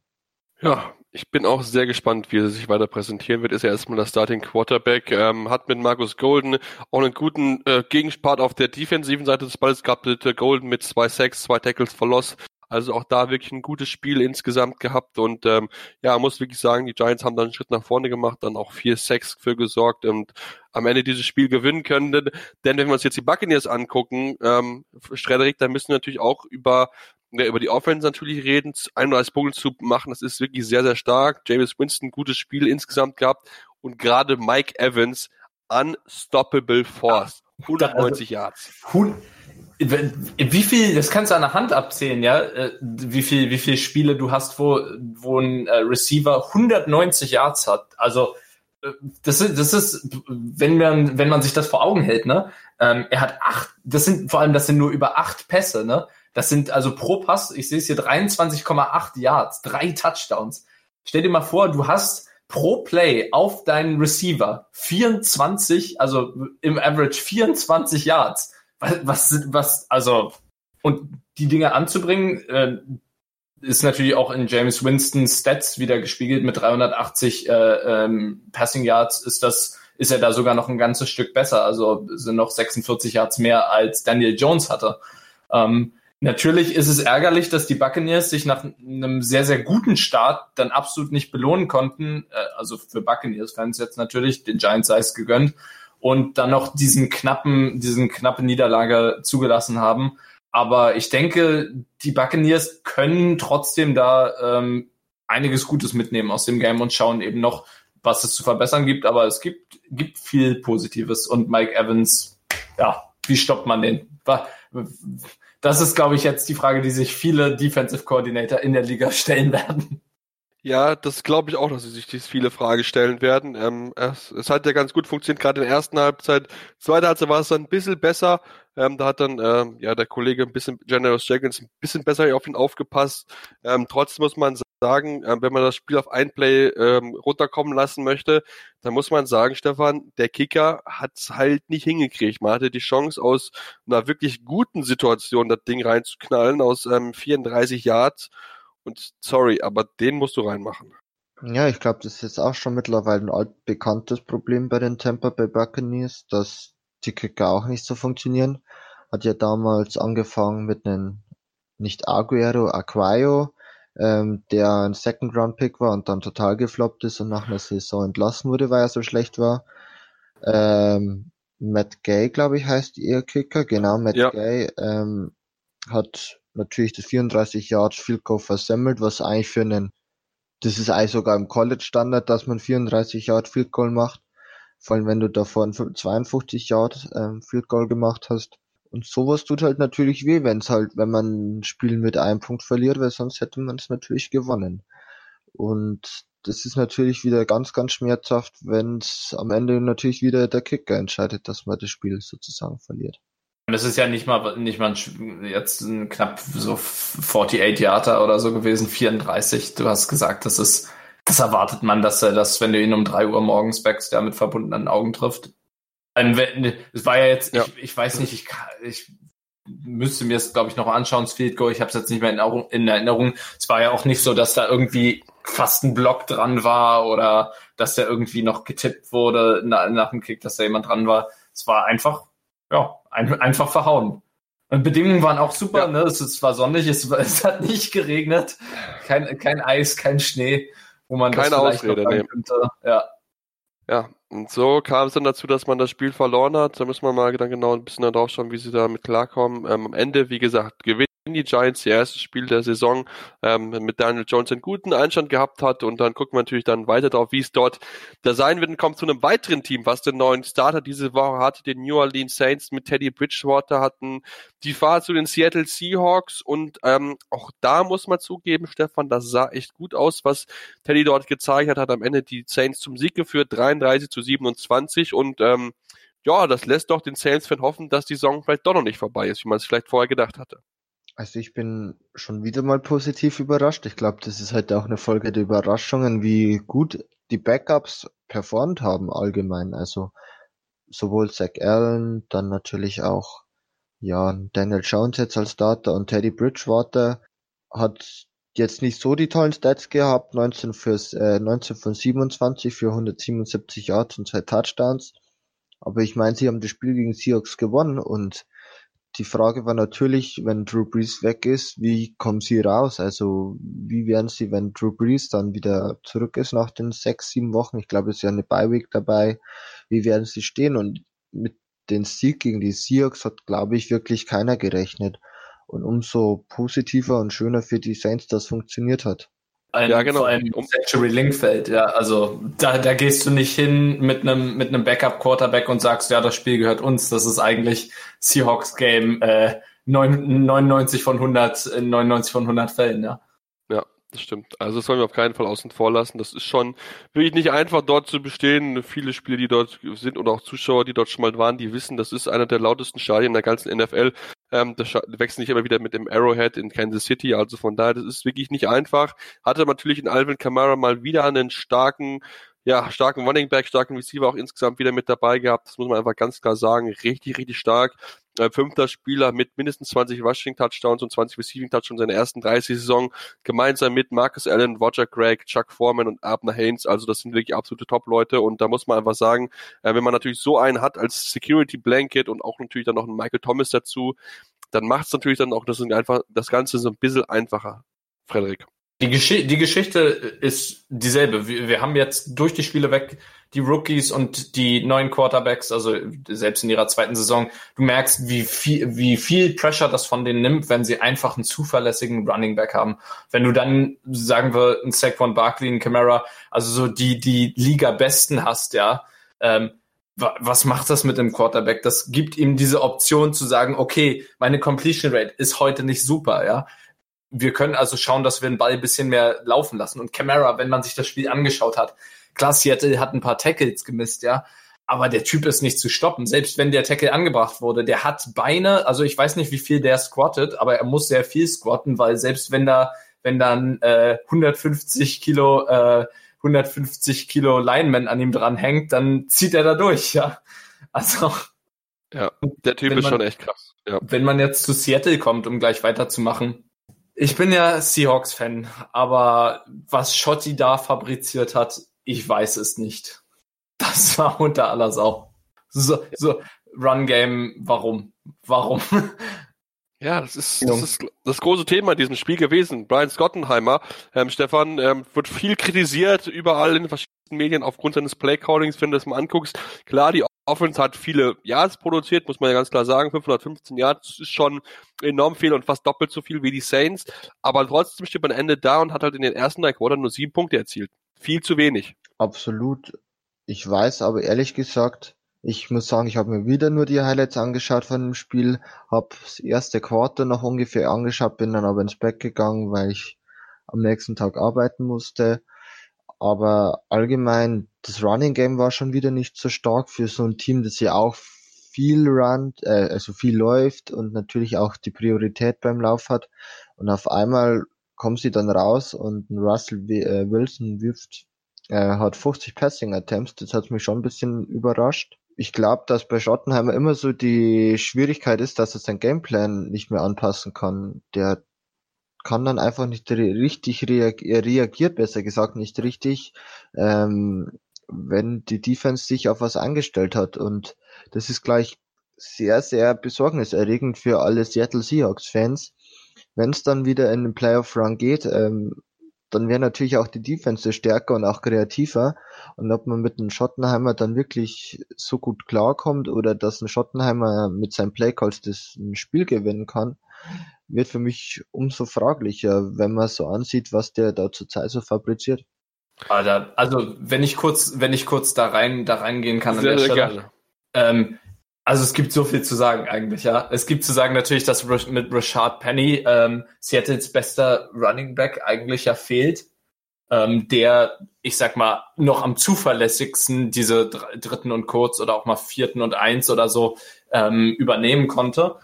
Ja, ich bin auch sehr gespannt, wie er sich weiter präsentieren wird. Ist er erstmal der Starting Quarterback, ähm, hat mit Markus Golden auch einen guten äh, Gegenspart auf der defensiven Seite des Balles gehabt. Golden mit zwei Sacks, zwei Tackles for Loss. Also auch da wirklich ein gutes Spiel insgesamt gehabt und ähm, ja, muss wirklich sagen, die Giants haben dann einen Schritt nach vorne gemacht, dann auch vier Sacks für gesorgt und am Ende dieses Spiel gewinnen können. Denn wenn wir uns jetzt die Buccaneers angucken, ähm, Frederik, dann müssen wir natürlich auch über ja, über die Offense natürlich reden, 31 Punkte zu machen, das ist wirklich sehr, sehr stark. James Winston, gutes Spiel insgesamt gehabt und gerade Mike Evans, unstoppable force. 190 also, Yards. Wie viel, das kannst du an der Hand abzählen, ja, äh, wie viel, wie viele Spiele du hast, wo, wo ein äh, Receiver 190 Yards hat. Also, äh, das ist, das ist, wenn man, wenn man sich das vor Augen hält, ne, ähm, er hat acht, das sind, vor allem, das sind nur über acht Pässe, ne, das sind also pro Pass, ich sehe es hier 23,8 Yards, drei Touchdowns. Stell dir mal vor, du hast pro Play auf deinen Receiver 24, also im Average 24 Yards was, was, also, und die Dinge anzubringen, äh, ist natürlich auch in James Winston's Stats wieder gespiegelt mit 380 äh, ähm, Passing Yards ist das ist er da sogar noch ein ganzes Stück besser, also sind noch 46 Yards mehr als Daniel Jones hatte. Ähm, natürlich ist es ärgerlich, dass die Buccaneers sich nach einem sehr sehr guten Start dann absolut nicht belohnen konnten, äh, also für Buccaneers Fans jetzt natürlich den Giants sei es gegönnt, und dann noch diesen knappen, diesen knappe Niederlage zugelassen haben. Aber ich denke, die Buccaneers können trotzdem da ähm, einiges Gutes mitnehmen aus dem Game und schauen eben noch, was es zu verbessern gibt. Aber es gibt, gibt viel Positives. Und Mike Evans, ja, wie stoppt man den? Das ist, glaube ich, jetzt die Frage, die sich viele Defensive Coordinator in der Liga stellen werden. Ja, das glaube ich auch, dass sie sich diese viele Fragen stellen werden. Ähm, es, es hat ja ganz gut funktioniert, gerade in der ersten Halbzeit. Zweite Halbzeit war es dann ein bisschen besser. Ähm, da hat dann ähm, ja der Kollege ein bisschen, Generous Jenkins, ein bisschen besser auf ihn aufgepasst. Ähm, trotzdem muss man sagen, äh, wenn man das Spiel auf ein Play ähm, runterkommen lassen möchte, dann muss man sagen, Stefan, der Kicker hat es halt nicht hingekriegt. Man hatte die Chance aus einer wirklich guten Situation das Ding reinzuknallen, aus ähm, 34 Yards und sorry, aber den musst du reinmachen. Ja, ich glaube, das ist jetzt auch schon mittlerweile ein altbekanntes Problem bei den Tampa Bay Buccaneers, dass die Kicker auch nicht so funktionieren. Hat ja damals angefangen mit einem, nicht Aguero, Aquayo, ähm, der ein Second Round Pick war und dann total gefloppt ist und nach einer Saison entlassen wurde, weil er so schlecht war. Ähm, Matt Gay, glaube ich, heißt ihr Kicker. Genau, Matt ja. Gay ähm, hat natürlich das 34 Yards Field Goal versemmelt, was eigentlich für einen, das ist eigentlich sogar im College Standard, dass man 34 Yard Field Goal macht. Vor allem, wenn du davon 52 Yard ähm, Field Goal gemacht hast. Und sowas tut halt natürlich weh, wenn es halt, wenn man ein Spiel mit einem Punkt verliert, weil sonst hätte man es natürlich gewonnen. Und das ist natürlich wieder ganz, ganz schmerzhaft, wenn es am Ende natürlich wieder der Kicker entscheidet, dass man das Spiel sozusagen verliert. Und es ist ja nicht mal, nicht mal ein, jetzt ein knapp so 48 Jahre oder so gewesen, 34. Du hast gesagt, das ist, das erwartet man, dass er das, wenn du ihn um drei Uhr morgens wächst, der mit verbundenen Augen trifft. Es war ja jetzt, ja. Ich, ich weiß nicht, ich, ich müsste mir es, glaube ich, noch anschauen, das Field Goal. Ich habe es jetzt nicht mehr in Erinnerung, in Erinnerung. Es war ja auch nicht so, dass da irgendwie fast ein Block dran war oder dass der irgendwie noch getippt wurde nach, nach dem Kick, dass da jemand dran war. Es war einfach ja, ein, einfach verhauen. Und Bedingungen waren auch super, ja. ne? Es, es, war sonnig, es, es, hat nicht geregnet, kein, kein Eis, kein Schnee, wo man Keine das vielleicht Ausrede noch könnte. Ja. Ja, und so kam es dann dazu, dass man das Spiel verloren hat. Da müssen wir mal dann genau ein bisschen darauf schauen, wie sie damit klarkommen. Ähm, am Ende, wie gesagt, gewinnt die Giants ihr erstes Spiel der Saison ähm, mit Daniel Jones einen guten Einstand gehabt hat und dann gucken wir natürlich dann weiter darauf, wie es dort da sein wird und kommt zu einem weiteren Team, was den neuen Starter diese Woche hatte, den New Orleans Saints mit Teddy Bridgewater hatten die Fahrt zu den Seattle Seahawks und ähm, auch da muss man zugeben, Stefan, das sah echt gut aus, was Teddy dort gezeigt hat, hat am Ende die Saints zum Sieg geführt, 33 zu 27 und ähm, ja, das lässt doch den Saints-Fan hoffen, dass die Saison vielleicht doch noch nicht vorbei ist, wie man es vielleicht vorher gedacht hatte. Also ich bin schon wieder mal positiv überrascht. Ich glaube, das ist halt auch eine Folge der Überraschungen, wie gut die Backups performt haben allgemein. Also sowohl Zach Allen, dann natürlich auch ja Daniel Jones jetzt als Starter und Teddy Bridgewater hat jetzt nicht so die tollen Stats gehabt, 19 fürs äh, 19 von 27 für 177 Yards und zwei Touchdowns. Aber ich meine, sie haben das Spiel gegen Seahawks gewonnen und die Frage war natürlich, wenn Drew Brees weg ist, wie kommen sie raus? Also wie werden sie, wenn Drew Brees dann wieder zurück ist nach den sechs, sieben Wochen? Ich glaube, es ist ja eine Bye-Week dabei. Wie werden sie stehen? Und mit den Sieg gegen die Seahawks hat, glaube ich, wirklich keiner gerechnet. Und umso positiver und schöner für die Saints, dass funktioniert hat. Ein, ja, genau. Vor allem um Century Linkfeld, ja. Also da, da gehst du nicht hin mit einem mit einem Backup-Quarterback und sagst, ja, das Spiel gehört uns. Das ist eigentlich Seahawks-Game äh, 99 von 100 99 von 100 Fällen, ja. Ja, das stimmt. Also das sollen wir auf keinen Fall außen vor lassen. Das ist schon wirklich nicht einfach, dort zu bestehen. Viele Spieler, die dort sind oder auch Zuschauer, die dort schon mal waren, die wissen, das ist einer der lautesten Stadien der ganzen NFL. Ähm, das wechselt nicht immer wieder mit dem Arrowhead in Kansas City. Also von daher, das ist wirklich nicht einfach. Hatte natürlich in Alvin Kamara mal wieder einen starken ja, starken Running Back, starken Receiver auch insgesamt wieder mit dabei gehabt. Das muss man einfach ganz klar sagen. Richtig, richtig stark. Äh, fünfter Spieler mit mindestens 20 Rushing Touchdowns und 20 Receiving Touchdowns in seiner ersten 30 Saison. Gemeinsam mit Marcus Allen, Roger Craig, Chuck Foreman und Abner Haynes. Also das sind wirklich absolute Top-Leute. Und da muss man einfach sagen, äh, wenn man natürlich so einen hat als Security Blanket und auch natürlich dann noch einen Michael Thomas dazu, dann macht es natürlich dann auch das, einfach, das Ganze so ein bisschen einfacher, Frederik. Die, Gesch die Geschichte ist dieselbe. Wir, wir, haben jetzt durch die Spiele weg die Rookies und die neuen Quarterbacks, also selbst in ihrer zweiten Saison. Du merkst, wie viel, wie viel Pressure das von denen nimmt, wenn sie einfach einen zuverlässigen Running Back haben. Wenn du dann, sagen wir, einen Saquon Barkley, einen Camara, also so die, die Liga-Besten hast, ja, ähm, was macht das mit dem Quarterback? Das gibt ihm diese Option zu sagen, okay, meine Completion Rate ist heute nicht super, ja wir können also schauen, dass wir den Ball ein bisschen mehr laufen lassen. Und Camara, wenn man sich das Spiel angeschaut hat, klar, Seattle hat ein paar Tackles gemisst, ja, aber der Typ ist nicht zu stoppen. Selbst wenn der Tackle angebracht wurde, der hat Beine, also ich weiß nicht, wie viel der squattet, aber er muss sehr viel squatten, weil selbst wenn da, wenn dann äh, 150 Kilo, äh, 150 Kilo Lineman an ihm dran hängt, dann zieht er da durch, ja. Also. Ja, der Typ ist man, schon echt krass. Ja. Wenn man jetzt zu Seattle kommt, um gleich weiterzumachen, ich bin ja Seahawks-Fan, aber was Schotti da fabriziert hat, ich weiß es nicht. Das war unter aller Sau. So, so Run-Game, warum? Warum? Ja, das ist, das ist das große Thema in diesem Spiel gewesen. Brian Scottenheimer, ähm, Stefan, ähm, wird viel kritisiert, überall in verschiedenen Medien aufgrund seines Play-Callings, wenn du das mal anguckst. Klar, die Offense hat viele Yards produziert, muss man ja ganz klar sagen. 515 Yards ist schon enorm viel und fast doppelt so viel wie die Saints. Aber trotzdem steht man Ende da und hat halt in den ersten drei Quartern nur sieben Punkte erzielt. Viel zu wenig. Absolut. Ich weiß aber ehrlich gesagt, ich muss sagen, ich habe mir wieder nur die Highlights angeschaut von dem Spiel, habe das erste Quarter noch ungefähr angeschaut, bin dann aber ins Bett gegangen, weil ich am nächsten Tag arbeiten musste. Aber allgemein, das Running Game war schon wieder nicht so stark für so ein Team, das ja auch viel runnt, äh, also viel läuft und natürlich auch die Priorität beim Lauf hat. Und auf einmal kommen sie dann raus und Russell äh, Wilson wirft, äh, hat 50 Passing Attempts. Das hat mich schon ein bisschen überrascht. Ich glaube, dass bei Schottenheimer immer so die Schwierigkeit ist, dass er sein Gameplan nicht mehr anpassen kann. Der kann dann einfach nicht richtig reagiert, reagiert besser gesagt nicht richtig, ähm, wenn die Defense sich auf was eingestellt hat. Und das ist gleich sehr, sehr besorgniserregend für alle Seattle Seahawks-Fans. Wenn es dann wieder in den Playoff-Run geht, ähm, dann wäre natürlich auch die Defense stärker und auch kreativer. Und ob man mit einem Schottenheimer dann wirklich so gut klarkommt oder dass ein Schottenheimer mit seinem Playcalls das ein Spiel gewinnen kann, wird für mich umso fraglicher, wenn man so ansieht, was der da zurzeit so fabriziert. Also, wenn ich kurz, wenn ich kurz da rein, da reingehen kann sehr, an der Stelle. Gerne. Ähm, also es gibt so viel zu sagen eigentlich, ja. Es gibt zu sagen natürlich, dass mit Rashad Penny ähm, Seattles bester Running Back eigentlich ja fehlt. ähm, der, ich sag mal, noch am zuverlässigsten diese dritten und kurz oder auch mal vierten und eins oder so ähm, übernehmen konnte.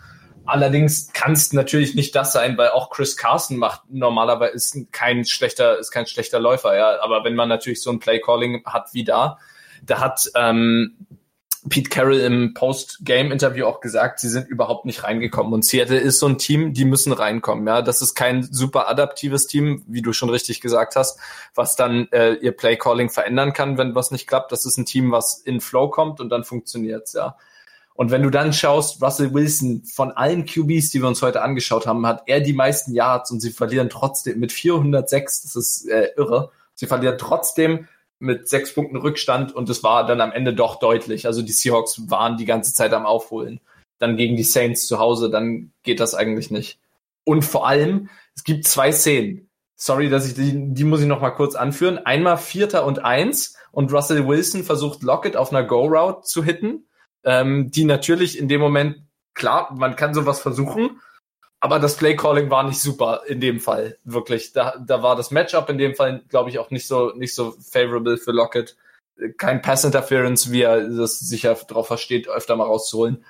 Allerdings kann es natürlich nicht das sein, weil auch Chris Carson macht normalerweise ist kein schlechter ist kein schlechter Läufer, ja. Aber wenn man natürlich so ein Play Calling hat wie da, da hat ähm, Pete Carroll im Post-Game-Interview auch gesagt, sie sind überhaupt nicht reingekommen. Und Seattle ist so ein Team, die müssen reinkommen. Ja, das ist kein super adaptives Team, wie du schon richtig gesagt hast, was dann äh, ihr Play-Calling verändern kann, wenn was nicht klappt. Das ist ein Team, was in Flow kommt und dann funktioniert's. Ja. Und wenn du dann schaust, Russell Wilson von allen QBs, die wir uns heute angeschaut haben, hat er die meisten Yards und sie verlieren trotzdem mit 406. Das ist äh, irre. Sie verlieren trotzdem mit sechs Punkten Rückstand und es war dann am Ende doch deutlich. Also die Seahawks waren die ganze Zeit am Aufholen. Dann gegen die Saints zu Hause, dann geht das eigentlich nicht. Und vor allem, es gibt zwei Szenen. Sorry, dass ich die, die muss ich noch mal kurz anführen. Einmal Vierter und Eins und Russell Wilson versucht Lockett auf einer Go-Route zu hitten ähm, die natürlich in dem Moment, klar, man kann sowas versuchen, aber das Play Calling war nicht super in dem Fall, wirklich. Da, da war das Matchup in dem Fall, glaube ich, auch nicht so, nicht so favorable für Lockett. Kein Pass Interference, wie er das sicher darauf versteht, öfter mal rauszuholen.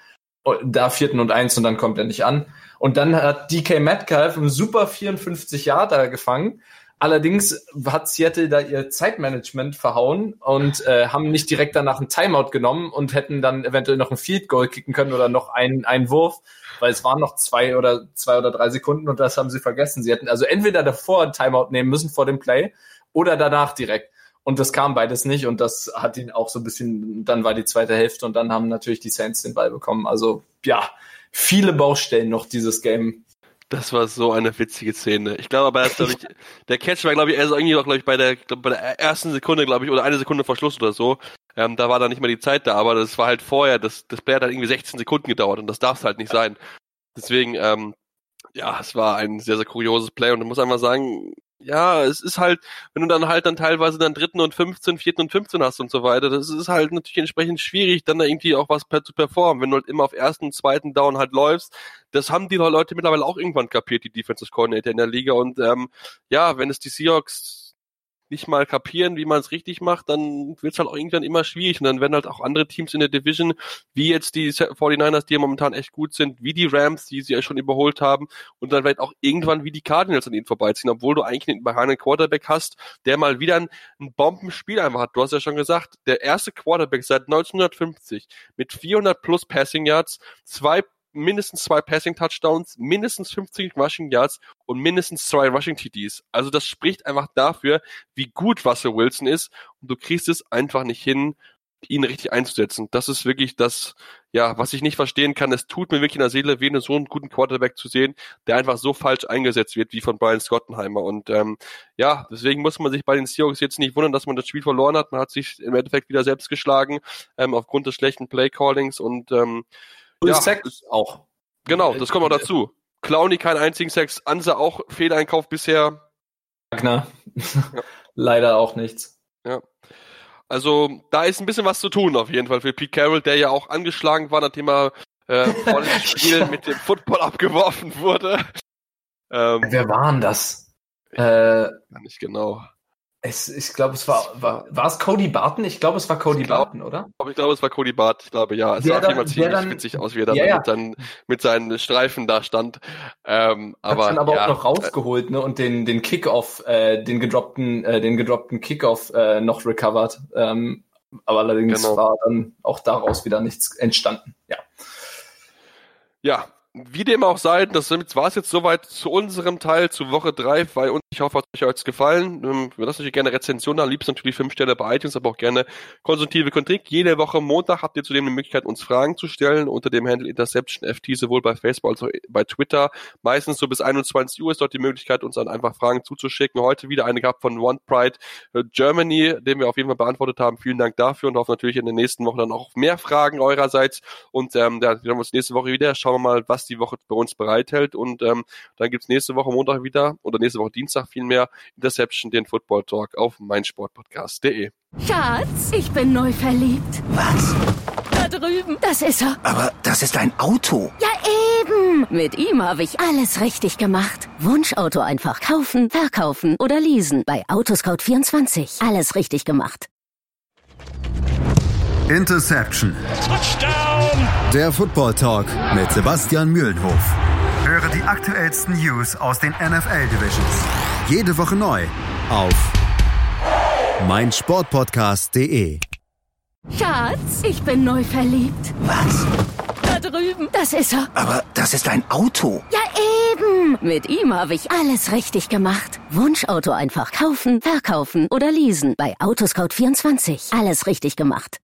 Da vierten und eins und dann kommt er nicht an. Und dann hat DK Metcalf einen super 54 Jahre gefangen Allerdings hat Seattle da ihr Zeitmanagement verhauen und äh, haben nicht direkt danach ein Timeout genommen und hätten dann eventuell noch ein Field Goal kicken können oder noch einen, einen Wurf, weil es waren noch zwei oder zwei oder drei Sekunden und das haben sie vergessen. Sie hätten also entweder davor ein Timeout nehmen müssen vor dem Play oder danach direkt. Und das kam beides nicht und das hat ihn auch so ein bisschen, dann war die zweite Hälfte und dann haben natürlich die Saints den Ball bekommen. Also ja, viele Baustellen noch dieses Game das war so eine witzige Szene. Ich glaube aber, dass, ich, der Catch war, glaube ich, erst irgendwie noch, glaube ich, bei der, glaub, bei der ersten Sekunde, glaube ich, oder eine Sekunde vor Schluss oder so. Ähm, da war dann nicht mehr die Zeit da, aber das war halt vorher, das, das Play hat halt irgendwie 16 Sekunden gedauert und das darf es halt nicht sein. Deswegen, ähm, ja, es war ein sehr, sehr kurioses Play und ich muss einfach sagen, ja, es ist halt, wenn du dann halt dann teilweise dann dritten und 15, vierten und 15 hast und so weiter, das ist halt natürlich entsprechend schwierig, dann da irgendwie auch was zu performen. Wenn du halt immer auf ersten zweiten Down halt läufst, das haben die Leute mittlerweile auch irgendwann kapiert, die Defensive Coordinator in der Liga und ähm, ja, wenn es die Seahawks nicht mal kapieren, wie man es richtig macht, dann wird es halt auch irgendwann immer schwierig. Und dann werden halt auch andere Teams in der Division, wie jetzt die 49ers, die ja momentan echt gut sind, wie die Rams, die sie ja schon überholt haben, und dann vielleicht auch irgendwann wie die Cardinals an ihnen vorbeiziehen, obwohl du eigentlich einen überragenden Quarterback hast, der mal wieder ein, ein Bombenspiel einfach hat. Du hast ja schon gesagt, der erste Quarterback seit 1950 mit 400 plus Passing Yards, zwei mindestens zwei Passing Touchdowns, mindestens 50 Rushing Yards und mindestens zwei Rushing TDs. Also das spricht einfach dafür, wie gut Russell Wilson ist und du kriegst es einfach nicht hin, ihn richtig einzusetzen. Das ist wirklich das, ja, was ich nicht verstehen kann. Es tut mir wirklich in der Seele weh, so einen guten Quarterback zu sehen, der einfach so falsch eingesetzt wird wie von Brian Scottenheimer. Und ähm, ja, deswegen muss man sich bei den Seahawks jetzt nicht wundern, dass man das Spiel verloren hat. Man hat sich im Endeffekt wieder selbst geschlagen ähm, aufgrund des schlechten Play Callings und ähm, ja, Sex auch. Genau, das kommt noch dazu. Clowny keinen einzigen Sex, Anse auch Fehleinkauf bisher. Wagner. Ja. Leider auch nichts. Ja. Also da ist ein bisschen was zu tun auf jeden Fall für Pete Carroll, der ja auch angeschlagen war, nachdem er äh, vor dem Spiel mit dem Football abgeworfen wurde. Ähm, Wer waren das? Äh, nicht genau. Es, ich glaube, es war, war, war es Cody Barton? Ich glaube, es war Cody glaub, Barton, oder? Ich glaube, es war Cody Barton. Ich glaube, ja. Es der sah dann, jemand ziemlich dann, witzig aus, wie er dann, ja, ja. dann mit seinen Streifen da stand. Ähm, aber, Hat dann aber ja, auch noch rausgeholt, ne, und den, den Kickoff, äh, den gedroppten, äh, den gedroppten Kickoff, äh, noch recovered. Ähm, aber allerdings genau. war dann auch daraus wieder nichts entstanden, ja. Ja, wie dem auch sei, das war es jetzt soweit zu unserem Teil zu Woche 3, weil uns, ich hoffe, es hat euch gefallen. Ähm, wir lassen natürlich gerne Rezensionen, am liebsten natürlich 5 Sterne bei iTunes, aber auch gerne konstruktive Kritik. Jede Woche Montag habt ihr zudem die Möglichkeit, uns Fragen zu stellen unter dem Handle Interception FT, sowohl bei Facebook als auch bei Twitter. Meistens so bis 21 Uhr ist dort die Möglichkeit, uns dann einfach Fragen zuzuschicken. Heute wieder eine gehabt von One Pride äh, Germany, den wir auf jeden Fall beantwortet haben. Vielen Dank dafür und hoffen natürlich in den nächsten Wochen dann auch mehr Fragen eurerseits. Und ähm, ja, wir haben uns nächste Woche wieder. Schauen wir mal, was die Woche bei uns bereithält. Und ähm, dann gibt's nächste Woche Montag wieder oder nächste Woche Dienstag vielmehr Interception, den Football Talk auf meinsportpodcast.de. Schatz, ich bin neu verliebt. Was? Da drüben. Das ist er. Aber das ist ein Auto. Ja, eben. Mit ihm habe ich alles richtig gemacht. Wunschauto einfach kaufen, verkaufen oder leasen. Bei Autoscout24. Alles richtig gemacht. Interception. Touchdown. Der Football Talk mit Sebastian Mühlenhof. Höre die aktuellsten News aus den NFL Divisions. Jede Woche neu auf meinsportpodcast.de. Schatz, ich bin neu verliebt. Was? Da drüben. Das ist er. Aber das ist ein Auto. Ja, eben. Mit ihm habe ich alles richtig gemacht. Wunschauto einfach kaufen, verkaufen oder leasen. Bei Autoscout24. Alles richtig gemacht.